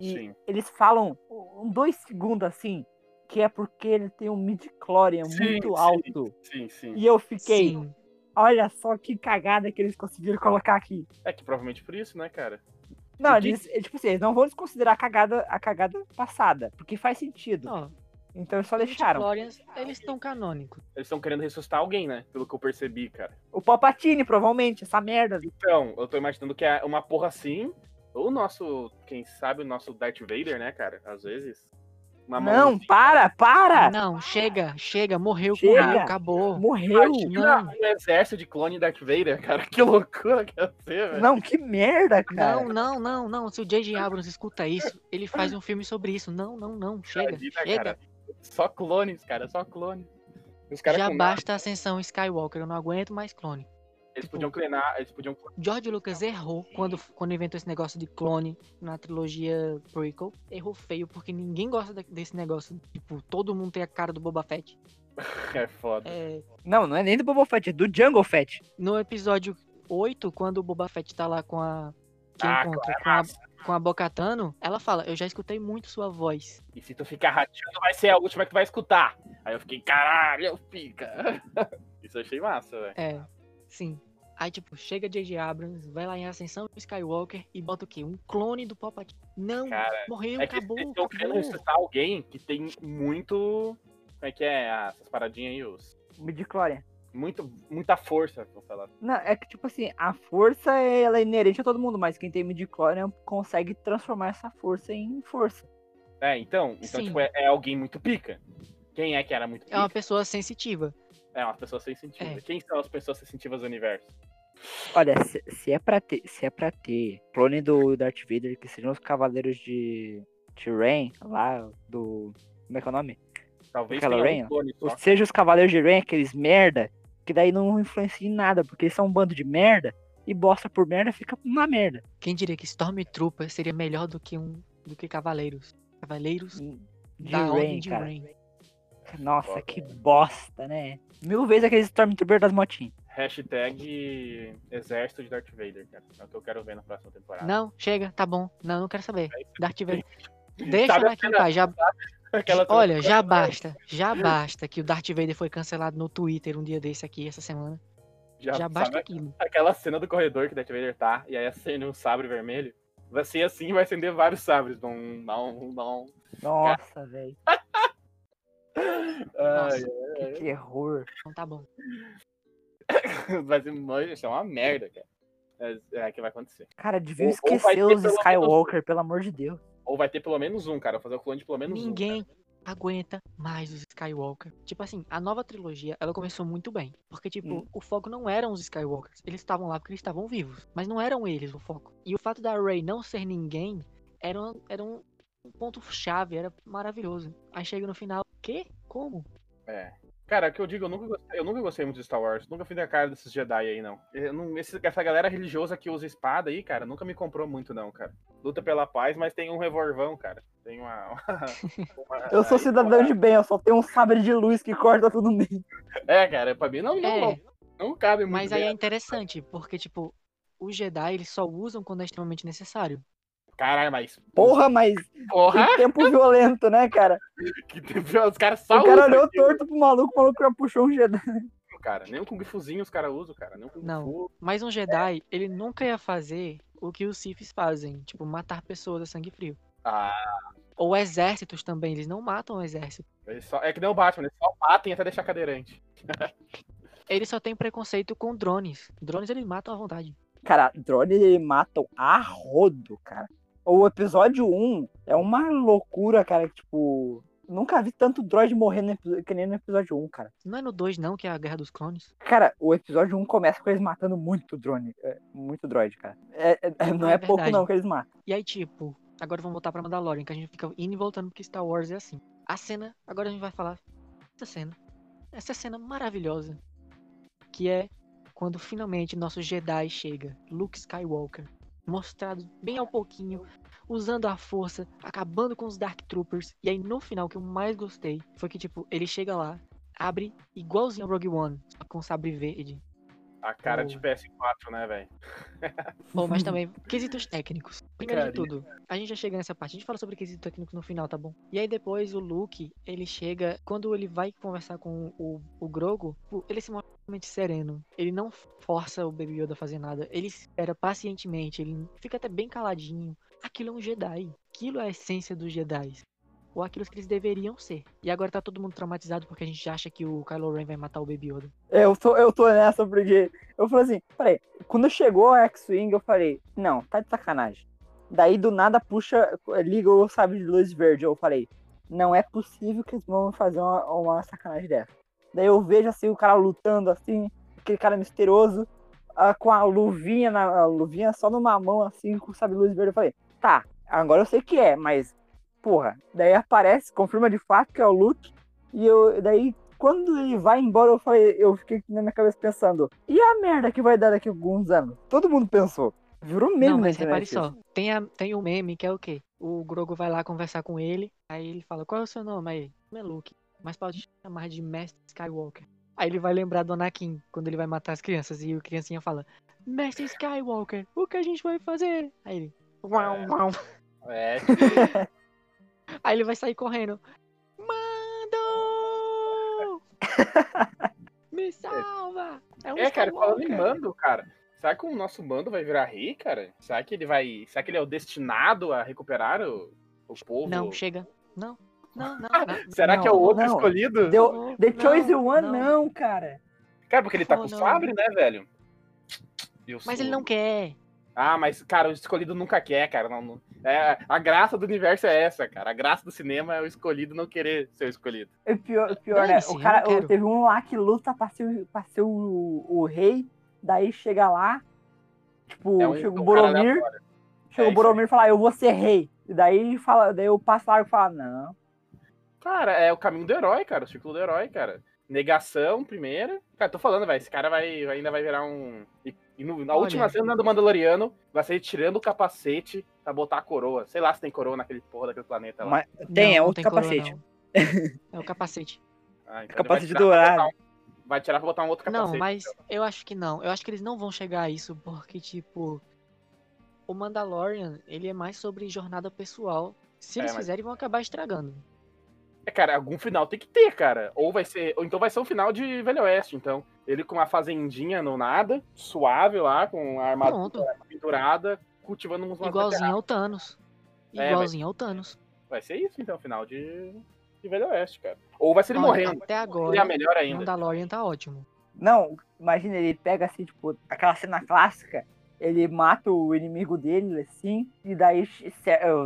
E Sim. eles falam um dois segundos, assim, que é porque ele tem um midi-chlorian Sim, muito sim. alto. Sim, sim. E eu fiquei, Sim. olha só que cagada que eles conseguiram colocar aqui. É que provavelmente por isso, né, cara? Não, eles, tipo assim, eles não vão desconsiderar a cagada, a cagada passada, porque faz sentido. Ó, Então eles só os deixaram. Midichlorians, eles estão canônicos. Eles estão querendo ressuscitar alguém, né? Pelo que eu percebi, cara. O Palpatine, provavelmente, essa merda. Então, eu tô imaginando que é uma porra assim. Ou o nosso, quem sabe, o nosso Darth Vader, né, cara? Às vezes. Uma Não, mãozinha. para, para! Não, chega, chega, morreu, Chega. morreu, acabou. Morreu! Imagina Não. um exército de clone Darth Vader, cara. Que loucura que ia ser, velho. Não, que merda, cara. Não, não, não, não. Se o J.J. Abrams escuta isso, ele faz um filme sobre isso. Não, não, não. Chega, Imagina, chega. cara. Só clones, cara, só clones. Já basta a ascensão Skywalker, eu não aguento mais clone. Eles podiam clonar, eles podiam George Lucas errou quando, quando inventou esse negócio de clone na trilogia prequel. Errou feio, porque ninguém gosta de- desse negócio. Tipo, todo mundo tem a cara do Boba Fett. É foda. É, Não, não é nem do Boba Fett, é do Jungle Fett. no episódio 8, quando o Boba Fett tá lá com a. Que Ah, encontra claro, com a, com a Bocatano, ela fala: Eu já escutei muito sua voz. E se tu ficar rateando, vai ser a última que tu vai escutar. Aí eu fiquei, caralho, pica. Isso eu achei massa, velho. É, sim. Aí, tipo, chega J.J. Abrams, vai lá em Ascensão Skywalker e bota o quê? Um clone do Palpatine. Não, Cara, morreu, É que acabou, estão querendo acabou. ressuscitar alguém que tem muito. Como é que é? Ah, essas paradinhas aí, os. Midichlorian. Muito, muita força, vou falar. Não, é que, tipo assim, a força ela é inerente a todo mundo, mas quem tem midichlorian consegue transformar essa força em força. É, então, então Sim. tipo, é, é alguém muito pica. Quem é que era muito É pica? uma pessoa sensitiva. É uma pessoa sensitiva. É. Quem são as pessoas sensitivas do universo? Olha, se, se é pra ter, se é para ter clone do Darth Vader, que seriam os cavaleiros de, de Rain, lá do. Como é que é o nome? Talvez Aquela tenha Rain, um clone Ou só. seja, os cavaleiros de Rain, aqueles merda, que daí não influencia em nada, porque eles são um bando de merda, e bosta por merda fica uma merda. Quem diria que Stormtrooper seria melhor do que um do que Cavaleiros? Cavaleiros De da Ordem Rain, de cara. Rain. Nossa, que bosta, né? Mil vezes aqueles Stormtrooper das motinhas. Hashtag Exército de Darth Vader, cara. É o que eu quero ver na próxima temporada. Não, chega, tá bom. Não, não quero saber. É Darth Vader. Deixa Sabe a daqui em cena- paz. Já, Aquela olha, já basta. Já basta que o Darth Vader foi cancelado no Twitter um dia desse aqui, essa semana. já, Já basta aquilo. aquela cena do corredor que Darth Vader tá, e aí acende um sabre vermelho. Vai ser assim e vai acender vários sabres. Não, não, não. Nossa, velho. Ai, Que terror. Então tá bom. vai ser é uma merda, cara. É, é que vai acontecer. Cara, deviam Ou- ou esquecer ter os pelo Skywalker, pelo amor de Deus. Ou vai ter pelo menos um, cara. Vou fazer o clone de pelo menos um. Ninguém aguenta mais os Skywalker. Tipo assim, a nova trilogia, ela começou muito bem. Porque, tipo, Hum. o foco não eram os Skywalkers. Eles estavam lá porque eles estavam vivos. Mas não eram eles o foco. E o fato da Rey não ser ninguém era, um- era um ponto-chave, era maravilhoso. Aí chega no final, quê? Como? É. Cara, o que eu digo, eu nunca gostei, eu nunca gostei muito de Star Wars. Nunca fui da cara desses Jedi aí, não. Eu não- esse- essa galera religiosa que usa espada aí, cara, nunca me comprou muito, não, cara. Luta pela paz, mas tem um revolvão, cara. Tem uma. uma- Eu sou aí, cidadão de bem, eu só tenho um sabre de luz que corta tudo no meio. É, cara, pra mim não, não, É, não, não cabe muito. mas aí bem. é interessante, porque, tipo, os Jedi, eles só usam quando é extremamente necessário. Caralho, mas. Porra, mas Porra! que tempo violento, né, cara? Que teve- os caras só o cara olhou aquilo, torto pro maluco, o maluco já puxou um Jedi. cara. Nem um Kung Fuzinho os caras usam, cara. Nem um Kung Não. Fu. Mas um Jedi, ele nunca ia fazer o que os Siths fazem, tipo, matar pessoas a sangue frio. Ah, Ou exércitos também, eles não matam o exército. eles só- é que nem o Batman, eles só matem até deixar cadeirante. Eles só têm preconceito com drones. Drones eles matam à vontade. Cara, drones ele matam a rodo, cara. O episódio 1 é uma loucura, cara, que, tipo. Nunca vi tanto droid morrendo que nem no episódio 1, cara. Não é no 2 não, que é a Guerra dos Clones. Cara, o episódio 1 começa com eles matando muito drone. é, muito droid, cara. É- é- é- não Ah, é, é pouco não que eles matam. E aí, tipo, agora vamos voltar pra Mandalorian, que a gente fica indo e voltando porque Star Wars é assim. A cena, agora a gente vai falar essa cena. Essa cena maravilhosa. Que é quando finalmente nosso Jedi chega, Luke Skywalker, mostrado bem ao pouquinho, usando a força, acabando com os Dark Troopers. E aí no final, que eu mais gostei foi que, tipo, ele chega lá, abre igualzinho ao Rogue One, com sabre verde. A cara de Pô. PS4, né, velho? Bom, mas também, quesitos técnicos. Primeiro de Carinho. tudo, a gente já chega nessa parte, a gente fala sobre quesitos técnicos no final, tá bom? E aí depois o Luke, ele chega, quando ele vai conversar com o, o Grogo, ele se mostra realmente sereno. Ele não força o Baby Yoda a fazer nada, ele espera pacientemente, ele fica até bem caladinho. Aquilo é um Jedi, aquilo é a essência dos Jedi. Ou aquilo que eles deveriam ser. E agora tá todo mundo traumatizado porque a gente acha que o Kylo Ren vai matar o Baby Yoda. Eu tô, eu tô nessa porque. Eu falei assim, peraí, quando chegou a X-Wing, eu falei, não, tá de sacanagem. Daí do nada puxa, liga o sabre de luz verde. Eu falei, não é possível que eles vão fazer uma, uma sacanagem dessa. Daí eu vejo assim o cara lutando assim, aquele cara misterioso, ah, com a luvinha, na, a luvinha só numa mão, assim, com sabe luz verde. Eu falei, tá, agora eu sei que é, mas, porra, daí aparece, confirma de fato que é o Luke, e eu, daí, quando ele vai embora, eu falei, eu fiquei na minha cabeça pensando, e a merda que vai dar daqui a alguns anos? Todo mundo pensou. Virou meme Não, mas repare só. Tem, a, tem o meme que é o quê? O Grogu vai lá conversar com ele. Aí ele fala: Qual é o seu nome? Aí, meu é Luke. Mas pode chamar de Mestre Skywalker. Aí ele vai lembrar do Anakin quando ele vai matar as crianças. E o criancinha fala: Mestre Skywalker, o que a gente vai fazer? Aí ele: Uau, uau. É, Aí ele vai sair correndo. Mando! Me salva! É, um é cara, falando em mando, cara. Será que o nosso mando vai virar rei, cara? Será que ele vai. Será que ele é o destinado a recuperar o, o povo? Não, chega. Não, não, não. não Será não. que é o outro não. escolhido? The Choice não, One, não. não, cara. Cara, porque ele tá Não, com o não. sabre, né, velho? Eu Mas sou- ele não quer. Ah, mas, cara, o escolhido nunca quer, cara. Não, não- É, a graça do universo é essa, cara. A graça do cinema é o escolhido não querer ser o escolhido. E pior, pior né? O eu cara, teve um lá que luta pra ser, pra ser o, o rei, daí chega lá, tipo, É um, chega um o cara Boromir, chega É o Boromir e fala, eu vou ser rei. E daí fala, daí o passo largo fala, não. Cara, é o caminho do herói, cara. O círculo do herói, cara. Negação, primeira. Cara, tô falando, velho. Esse cara vai, ainda vai virar um. E, no- na Olha. última cena do Mandaloriano, vai ser tirando o capacete pra botar a coroa. Sei lá se tem coroa naquele porra daquele planeta lá. Mas tem, Não, é não outro tem coroa, capacete. não. É o capacete. Ah, então vai capacete tirar pra dourado. botar um- Vai tirar pra botar um outro capacete. Não, mas eu acho que não. Eu acho que eles não vão chegar a isso porque, tipo, o Mandalorian, ele é mais sobre jornada pessoal. Se É, eles mas- fizerem, vão acabar estragando. É, cara, algum final tem que ter, cara. Ou vai ser. Ou então vai ser um final de Velho Oeste, então. Ele com uma fazendinha no nada, suave lá, com a armadura pinturada, cultivando uns Igualzinho ao Thanos. É, Igualzinho ao Thanos. Vai ser isso, então, final de, de Velho Oeste, cara. Ou vai ser ele Olha, morrendo. Até Seria agora, melhor o ainda. Mandalorian tá ótimo. Não, imagina, ele pega assim, tipo, aquela cena clássica, ele mata o inimigo dele, assim, e daí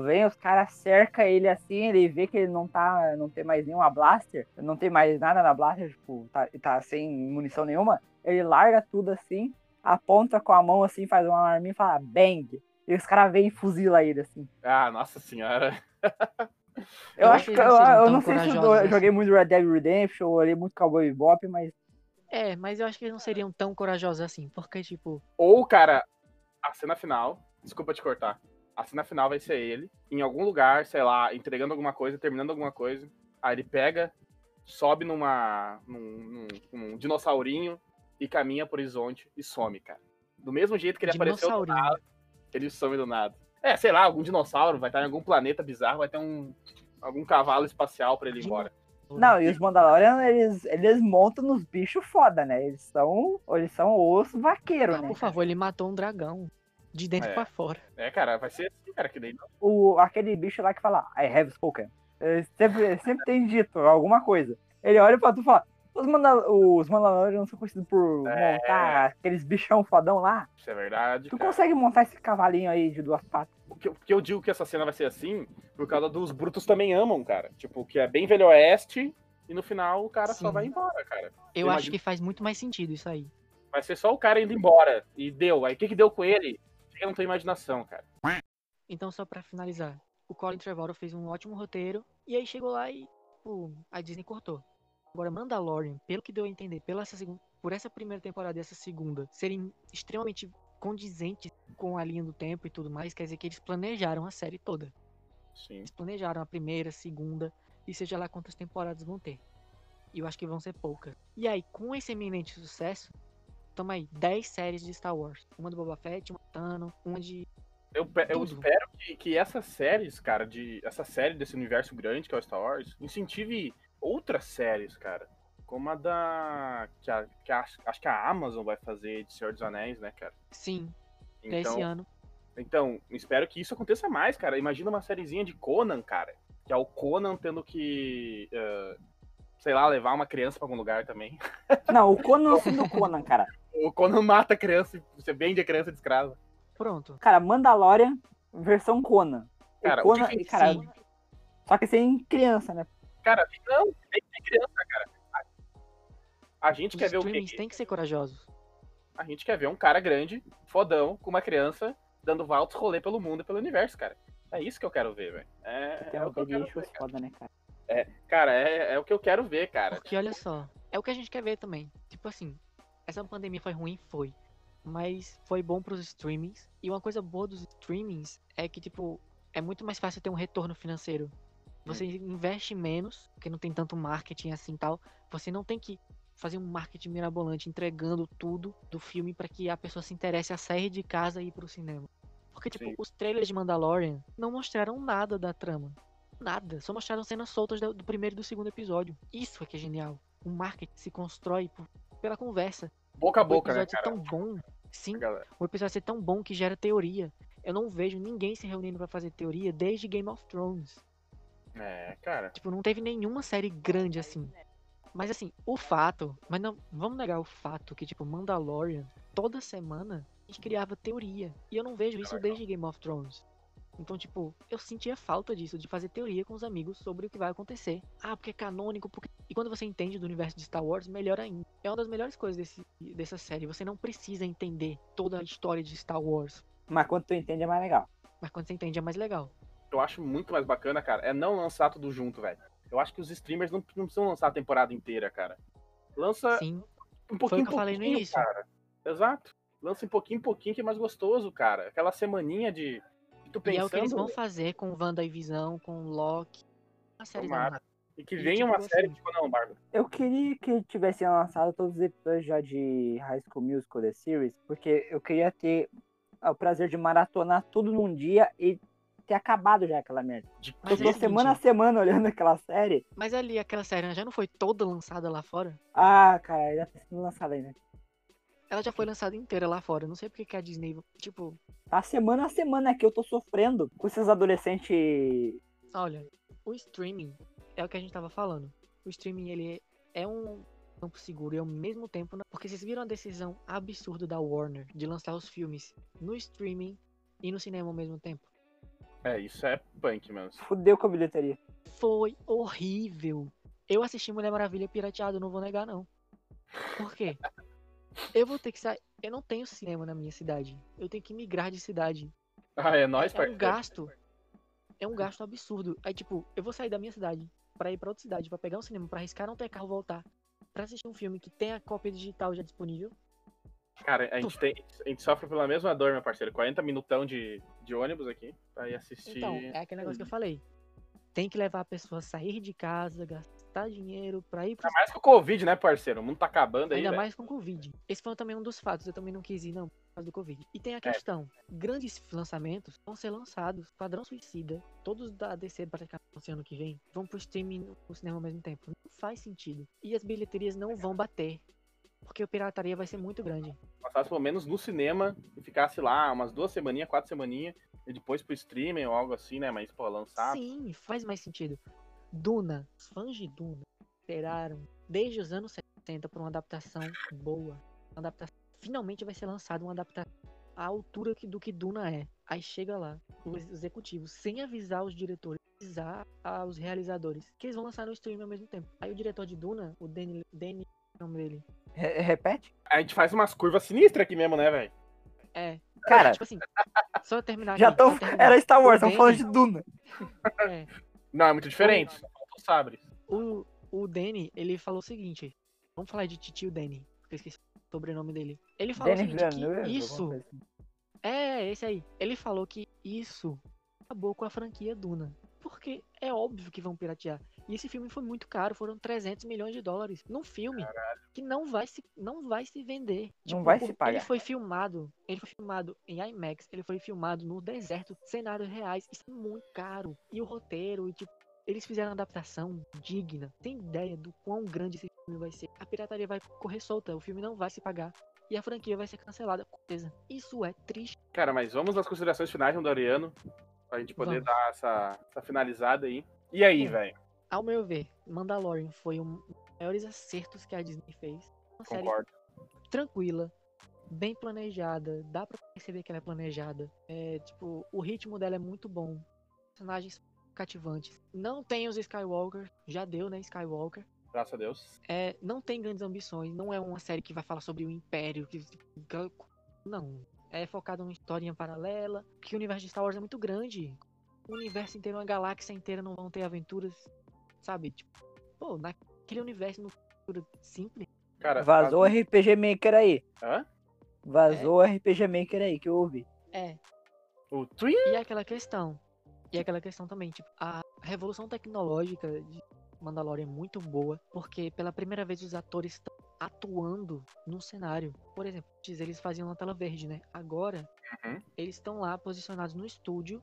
vem os caras, cerca ele assim, ele vê que ele não tá, não tem mais nenhuma blaster, não tem mais nada na blaster, tipo, tá, tá sem munição nenhuma, ele larga tudo assim, aponta com a mão assim, faz uma arminha e fala, bang! E os caras vêm e fuzila ele, assim. Ah, nossa senhora. Eu Eu acho que, eu, eu não sei se eu, joguei muito Red Dead Redemption, olhei muito Cowboy Bebop, mas É, mas eu acho que eles não seriam tão corajosos assim. Porque, tipo, Ou, cara, a cena final. Desculpa te cortar. A cena final vai ser ele, em algum lugar, sei lá, entregando alguma coisa, terminando alguma coisa. Aí ele pega, sobe numa. num, num, num dinossaurinho e caminha pro horizonte e some, cara. Do mesmo jeito que ele apareceu do nada, ele some do nada. É, sei lá, algum dinossauro vai estar em algum planeta bizarro, vai ter um. algum cavalo espacial pra ele ir embora. Não, e os Mandalorian, eles, eles montam nos bichos foda, né? Eles são, eles são osso vaqueiro, Ah, né? por favor, ele matou um dragão. De dentro É. pra fora. É, cara, vai ser assim, cara, que daí não. O, aquele bicho lá que fala, I have spoken. Ele sempre, ele sempre tem dito alguma coisa. Ele olha pra tu e fala, os, Mandal os Mandalorian são conhecidos por É. montar aqueles bichão fodão lá. Isso é verdade. Tu cara. consegue montar esse cavalinho aí de duas patas? O que, eu- porque eu digo que essa cena vai ser assim, por causa dos brutos também amam, cara. Tipo, que é bem velho oeste, e no final o cara só Sim. vai embora, cara. Eu Eu acho imagino- que faz muito mais sentido isso aí. Vai ser só o cara indo embora. E deu. Aí o que, que deu com ele? Fica na tua imaginação, cara. Então, só pra finalizar, o Colin Trevorrow fez um ótimo roteiro e aí chegou lá e pô, a Disney cortou. Agora, Mandalorian, pelo que deu a entender, pela essa segun- por essa primeira temporada e essa segunda serem extremamente condizentes com a linha do tempo e tudo mais, quer dizer que eles planejaram a série toda. Sim. Eles planejaram a primeira, segunda e seja lá quantas temporadas vão ter. E eu acho que vão ser poucas. E aí, com esse eminente sucesso, tamo aí 10 séries de Star Wars. Uma do Boba Fett, uma do Thanos, uma de Eu, eu espero que, que essas séries, cara, de. Essa série desse universo grande que é o Star Wars, incentive outras séries, cara. Como a da. Que a, que a- acho que a Amazon vai fazer de Senhor dos Anéis, né, cara? Sim, até esse ano. Então, espero que isso aconteça mais, cara. Imagina uma sériezinha de Conan, cara. Que é o Conan tendo que, eh, sei lá, levar uma criança pra algum lugar também. Não, o Conan não sendo o Conan, cara. O Conan mata a criança, e você vende a criança de escrava. Pronto. Cara, Mandalorian versão Conan. O Cara, o Conan, que que- cara, Sim. Só que sem criança, né? Cara, não, tem que ter criança, cara. A gente Os quer ver o streamings quê? têm que ser corajosos. A gente quer ver um cara grande, fodão, com uma criança, dando altos rolê pelo mundo e pelo universo, cara. É isso que eu quero ver, velho. É, Tem é o que eu quero ver, cara. foda, né, cara? Cara, é, é o que eu quero ver, cara. Porque olha só, é o que a gente quer ver também. Tipo assim, essa pandemia foi ruim? Foi. Mas foi bom pros streamings. E uma coisa boa dos streamings é que, tipo, é muito mais fácil ter um retorno financeiro. Você investe menos, porque não tem tanto marketing assim e tal. Você não tem que fazer um marketing mirabolante entregando tudo do filme pra que a pessoa se interesse a sair de casa e ir pro cinema. Porque, tipo, Sim. os trailers de Mandalorian não mostraram nada da trama. Nada. Só mostraram cenas soltas do primeiro e do segundo episódio. Isso é que é genial. O marketing se constrói por- pela conversa. Boca a O boca, né, episódio ser cara? tão bom. Sim, o episódio ser tão bom que gera teoria. Eu não vejo ninguém se reunindo pra fazer teoria desde Game of Thrones. É, cara. Tipo, não teve nenhuma série grande assim. Mas assim, o fato, mas não, vamos negar o fato que tipo Mandalorian toda semana a gente criava teoria. E eu não vejo isso desde Game of Thrones. Então, tipo, eu sentia falta disso, de fazer teoria com os amigos sobre o que vai acontecer. Ah, porque é canônico, porque. E quando você entende do universo de Star Wars, melhor ainda. É uma das melhores coisas desse, dessa série. Você não precisa entender toda a história de Star Wars. Mas quando tu entende é mais legal. Mas quando você entende é mais legal. Eu acho muito mais bacana, cara, é não lançar tudo junto, velho. Eu acho que os streamers não, não precisam lançar a temporada inteira, cara. Lança Sim. um pouquinho que eu falei no início. cara. Exato. Lança em pouquinho em pouquinho que é mais gostoso, cara. Aquela semaninha de. tu E pensando. é o que eles vão fazer com Wanda e Visão, com Loki. Uma série Tomara. da E que E, venha tipo, uma série, assim- tipo, não, Bárbara. Eu queria que tivessem lançado todos os episódios já de High School Musical The Series, porque eu queria ter o prazer de maratonar tudo num dia e ter acabado já aquela merda. Mas eu tô é seguinte, semana a semana olhando aquela série. Mas ali, aquela série já não foi toda lançada lá fora? Ah, cara, ainda tá sendo lançada ainda. Ela já foi lançada inteira lá fora. Não sei porque que a Disney, tipo, Tá semana a semana que eu tô sofrendo com esses adolescentes. olha, o streaming é o que a gente tava falando. O streaming, ele é um campo seguro e ao mesmo tempo, porque vocês viram a decisão absurda da Warner de lançar os filmes no streaming e no cinema ao mesmo tempo. É, isso é punk, mano. Fudeu com a bilheteria. Foi horrível. Eu assisti Mulher Maravilha pirateado, não vou negar não. Por quê? Eu vou ter que sair. Eu não tenho cinema na minha cidade. Eu tenho que migrar de cidade. Ah, é nóis, é um parceiro. gasto. É um gasto absurdo. Aí, tipo, eu vou sair da minha cidade pra ir pra outra cidade, pra pegar um cinema, pra arriscar não ter carro voltar. Pra assistir um filme que tem a cópia digital já disponível. Cara, a gente, tem, a gente sofre pela mesma dor, meu parceiro. 40 minutão de, de ônibus aqui pra ir assistir. Então, é aquele negócio que eu falei. Tem que levar a pessoa a sair de casa, gastar dinheiro pra ir pro Ainda mais com o Covid, né, parceiro? O mundo tá acabando aí, Ainda velho. mais com o Covid. Esse foi também um dos fatos. Eu também não quis ir, não, por causa do Covid. E tem É. a questão: grandes lançamentos vão ser lançados. Padrão Suicida, todos da DC praticamente ano que vem, vão pro streaming no cinema ao mesmo tempo. Não faz sentido. E as bilheterias não vão bater. Porque a pirataria vai ser muito grande. Passasse pelo menos no cinema e ficasse lá umas duas semaninhas, quatro semaninhas, e depois pro streaming ou algo assim, né? Mas, pô, lançar. Sim, faz mais sentido. Duna, os fãs de Duna esperaram desde os anos 70 por uma adaptação boa. Uma adaptação. Finalmente vai ser lançada uma adaptação à altura do que Duna é. Aí chega lá, os executivos, sem avisar os diretores, avisar aos realizadores, que eles vão lançar no stream ao mesmo tempo. Aí o diretor de Duna, o Danny, Danny o nome dele, Re- repete? A gente faz umas curvas sinistras aqui mesmo, né, velho? é, Cara, tipo assim, só terminar já aqui, tão. só terminar. Era Star Wars, O estamos falando de Duna. É, Não, é muito diferente. Só falta o sabre. o, o Danny, ele falou o seguinte. Vamos falar de Titio Danny, porque eu esqueci o sobrenome dele. Ele falou Danny o seguinte, que isso... assim. É, esse aí. Ele falou que isso acabou com a franquia Duna. Porque é óbvio que vão piratear. E esse filme foi muito caro, foram 300 milhões de dólares num filme que não vai se não vai se vender. Não vai por- se pagar. Ele foi filmado, ele foi filmado em IMAX, ele foi filmado no deserto, cenários reais, isso é muito caro. E o roteiro, e tipo, eles fizeram uma adaptação digna. Tem ideia do quão grande esse filme vai ser. A pirataria vai correr solta, o filme não vai se pagar. E a franquia vai ser cancelada, com certeza. Isso é triste. Cara, mas vamos nas considerações finais, Doriano. Pra gente poder Vamos. dar essa, essa finalizada aí. E aí, velho? Ao meu ver, Mandalorian foi um dos maiores acertos que a Disney fez. Uma série Concordo. tranquila, bem planejada, dá pra perceber que ela é planejada. É, tipo, o ritmo dela é muito bom. Personagens cativantes. Não tem os Skywalker, já deu, né, Skywalker. Graças a Deus. É, não tem grandes ambições, não é uma série que vai falar sobre o Império, que- não, é focado em uma historinha paralela, que o universo de Star Wars é muito grande. O universo inteiro, uma galáxia inteira não vão ter aventuras, sabe? Tipo, pô, naquele universo no futuro simples, Cara, Vazou o RPG Maker aí. a- Hã? Vazou o RPG Maker aí que eu ouvi. é, O Twin? E é aquela questão. E é aquela questão também, tipo, a revolução tecnológica de Mandalorian é muito boa, porque pela primeira vez os atores estão atuando no cenário. Por exemplo, antes eles faziam na tela verde, né? Agora, Uhum. eles estão lá posicionados no estúdio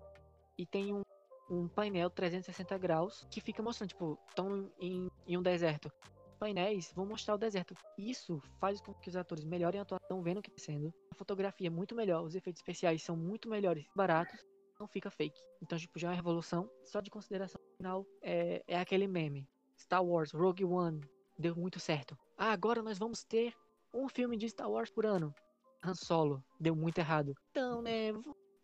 e tem um, um painel 360 graus que fica mostrando, tipo, estão em, em um deserto. Painéis vão mostrar o deserto. Isso faz com que os atores melhorem a atuação, vendo o que está sendo. A fotografia é muito melhor, os efeitos especiais são muito melhores, baratos, não fica fake. Então, tipo, já é uma revolução. Só de consideração final, é, é aquele meme. Star Wars, Rogue One, deu muito certo. Ah, agora nós vamos ter um filme de Star Wars por ano. Han Solo, deu muito errado. Então, né,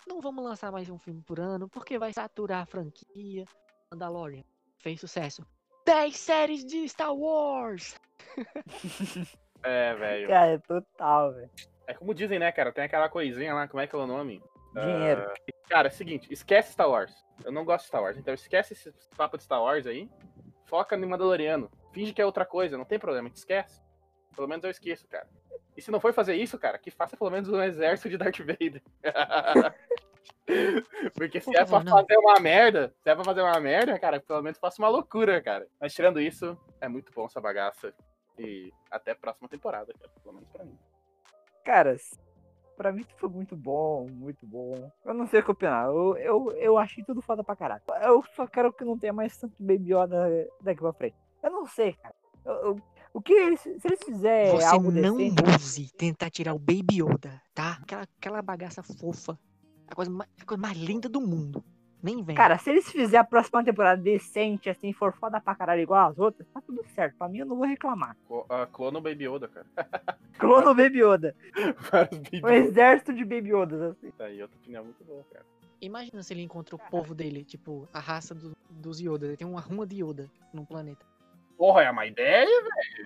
não vamos lançar mais um filme por ano, porque vai saturar a franquia. Mandalorian fez sucesso. 10 séries de Star Wars! É, velho. Cara, é total, velho. É como dizem, né, cara? Tem aquela coisinha lá, como é que é o nome? Dinheiro. Ah, cara, é o seguinte, esquece Star Wars. Eu não gosto de Star Wars, então esquece esse papo de Star Wars aí. Foca no Mandaloriano. Finge que é outra coisa, não tem problema, a gente esquece. Pelo menos eu esqueço, cara. E se não for fazer isso, cara, que faça pelo menos um exército de Darth Vader. Porque se é pra fazer uma merda, se é pra fazer uma merda, cara, pelo menos faça uma loucura, cara. Mas tirando isso, é muito bom essa bagaça. E até a próxima temporada, cara, pelo menos pra mim. Cara, pra mim foi muito bom, muito bom. Eu não sei o que opinar. Eu, eu, eu achei tudo foda pra caralho. Eu só quero que não tenha mais tanto Baby Yoda daqui pra frente. Eu não sei, cara. Eu- eu- o que eles, se eles fizerem Você algo não decente... ouse tentar tirar o Baby Yoda, tá? Aquela, aquela bagaça fofa. A coisa, mais, a coisa mais linda do mundo. Nem vem. Cara, se eles fizerem a próxima temporada decente, assim, for foda pra caralho igual as outras, tá tudo certo. Pra mim, eu não vou reclamar. Ah, Clona o Baby Yoda, cara. Clono Baby Yoda. Baby Um exército de Baby Yodas, assim. Tá aí, outra opinião muito boa, cara. Imagina se ele encontra o povo dele, tipo, a raça do- dos Yoda. Ele tem uma ruma de Yoda no planeta. Porra, é uma ideia?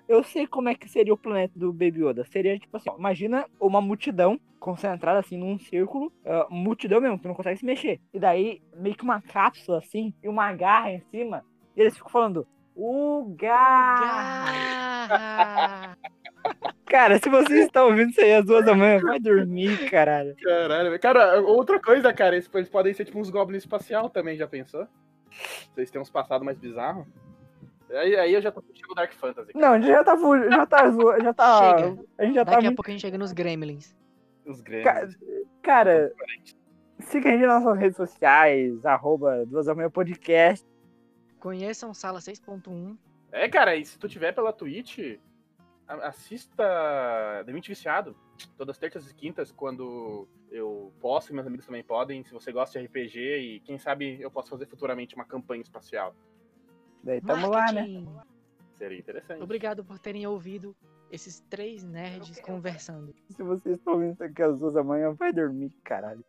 Eu sei como é que seria o planeta do Baby Yoda. Seria tipo assim, ó, imagina uma multidão concentrada assim num círculo, ah, multidão mesmo, que não consegue se mexer. E daí, meio que uma cápsula assim, e uma garra em cima, e eles ficam falando, o garra! Cara, se você está ouvindo isso aí às duas da manhã, vai dormir, caralho. Caralho, velho. cara, outra coisa, cara, eles, eles podem ser tipo uns goblins espacial também, já pensou? Vocês têm uns passados mais bizarros? Aí, aí eu já tô curtindo o Dark Fantasy. cara. Não, a gente já tá já tá já tá. Chega. A gente já tá Daqui a muito. pouco a gente chega nos Gremlins. Os grandes. Ca- Cara, siga a gente nas nossas redes sociais, arroba duas da manhã podcast. Conheçam Sala 6.1. É, cara, e se tu tiver pela Twitch, a- assista The Mente Viciado. Todas terças e quintas, quando eu posso e meus amigos também podem. Se você gosta de RPG e quem sabe eu posso fazer futuramente uma campanha espacial. Daí tamo lá, né? Seria interessante. Obrigado por terem ouvido esses três nerds conversando. Se vocês estão ouvindo isso aqui às duas da manhã, vai dormir, caralho.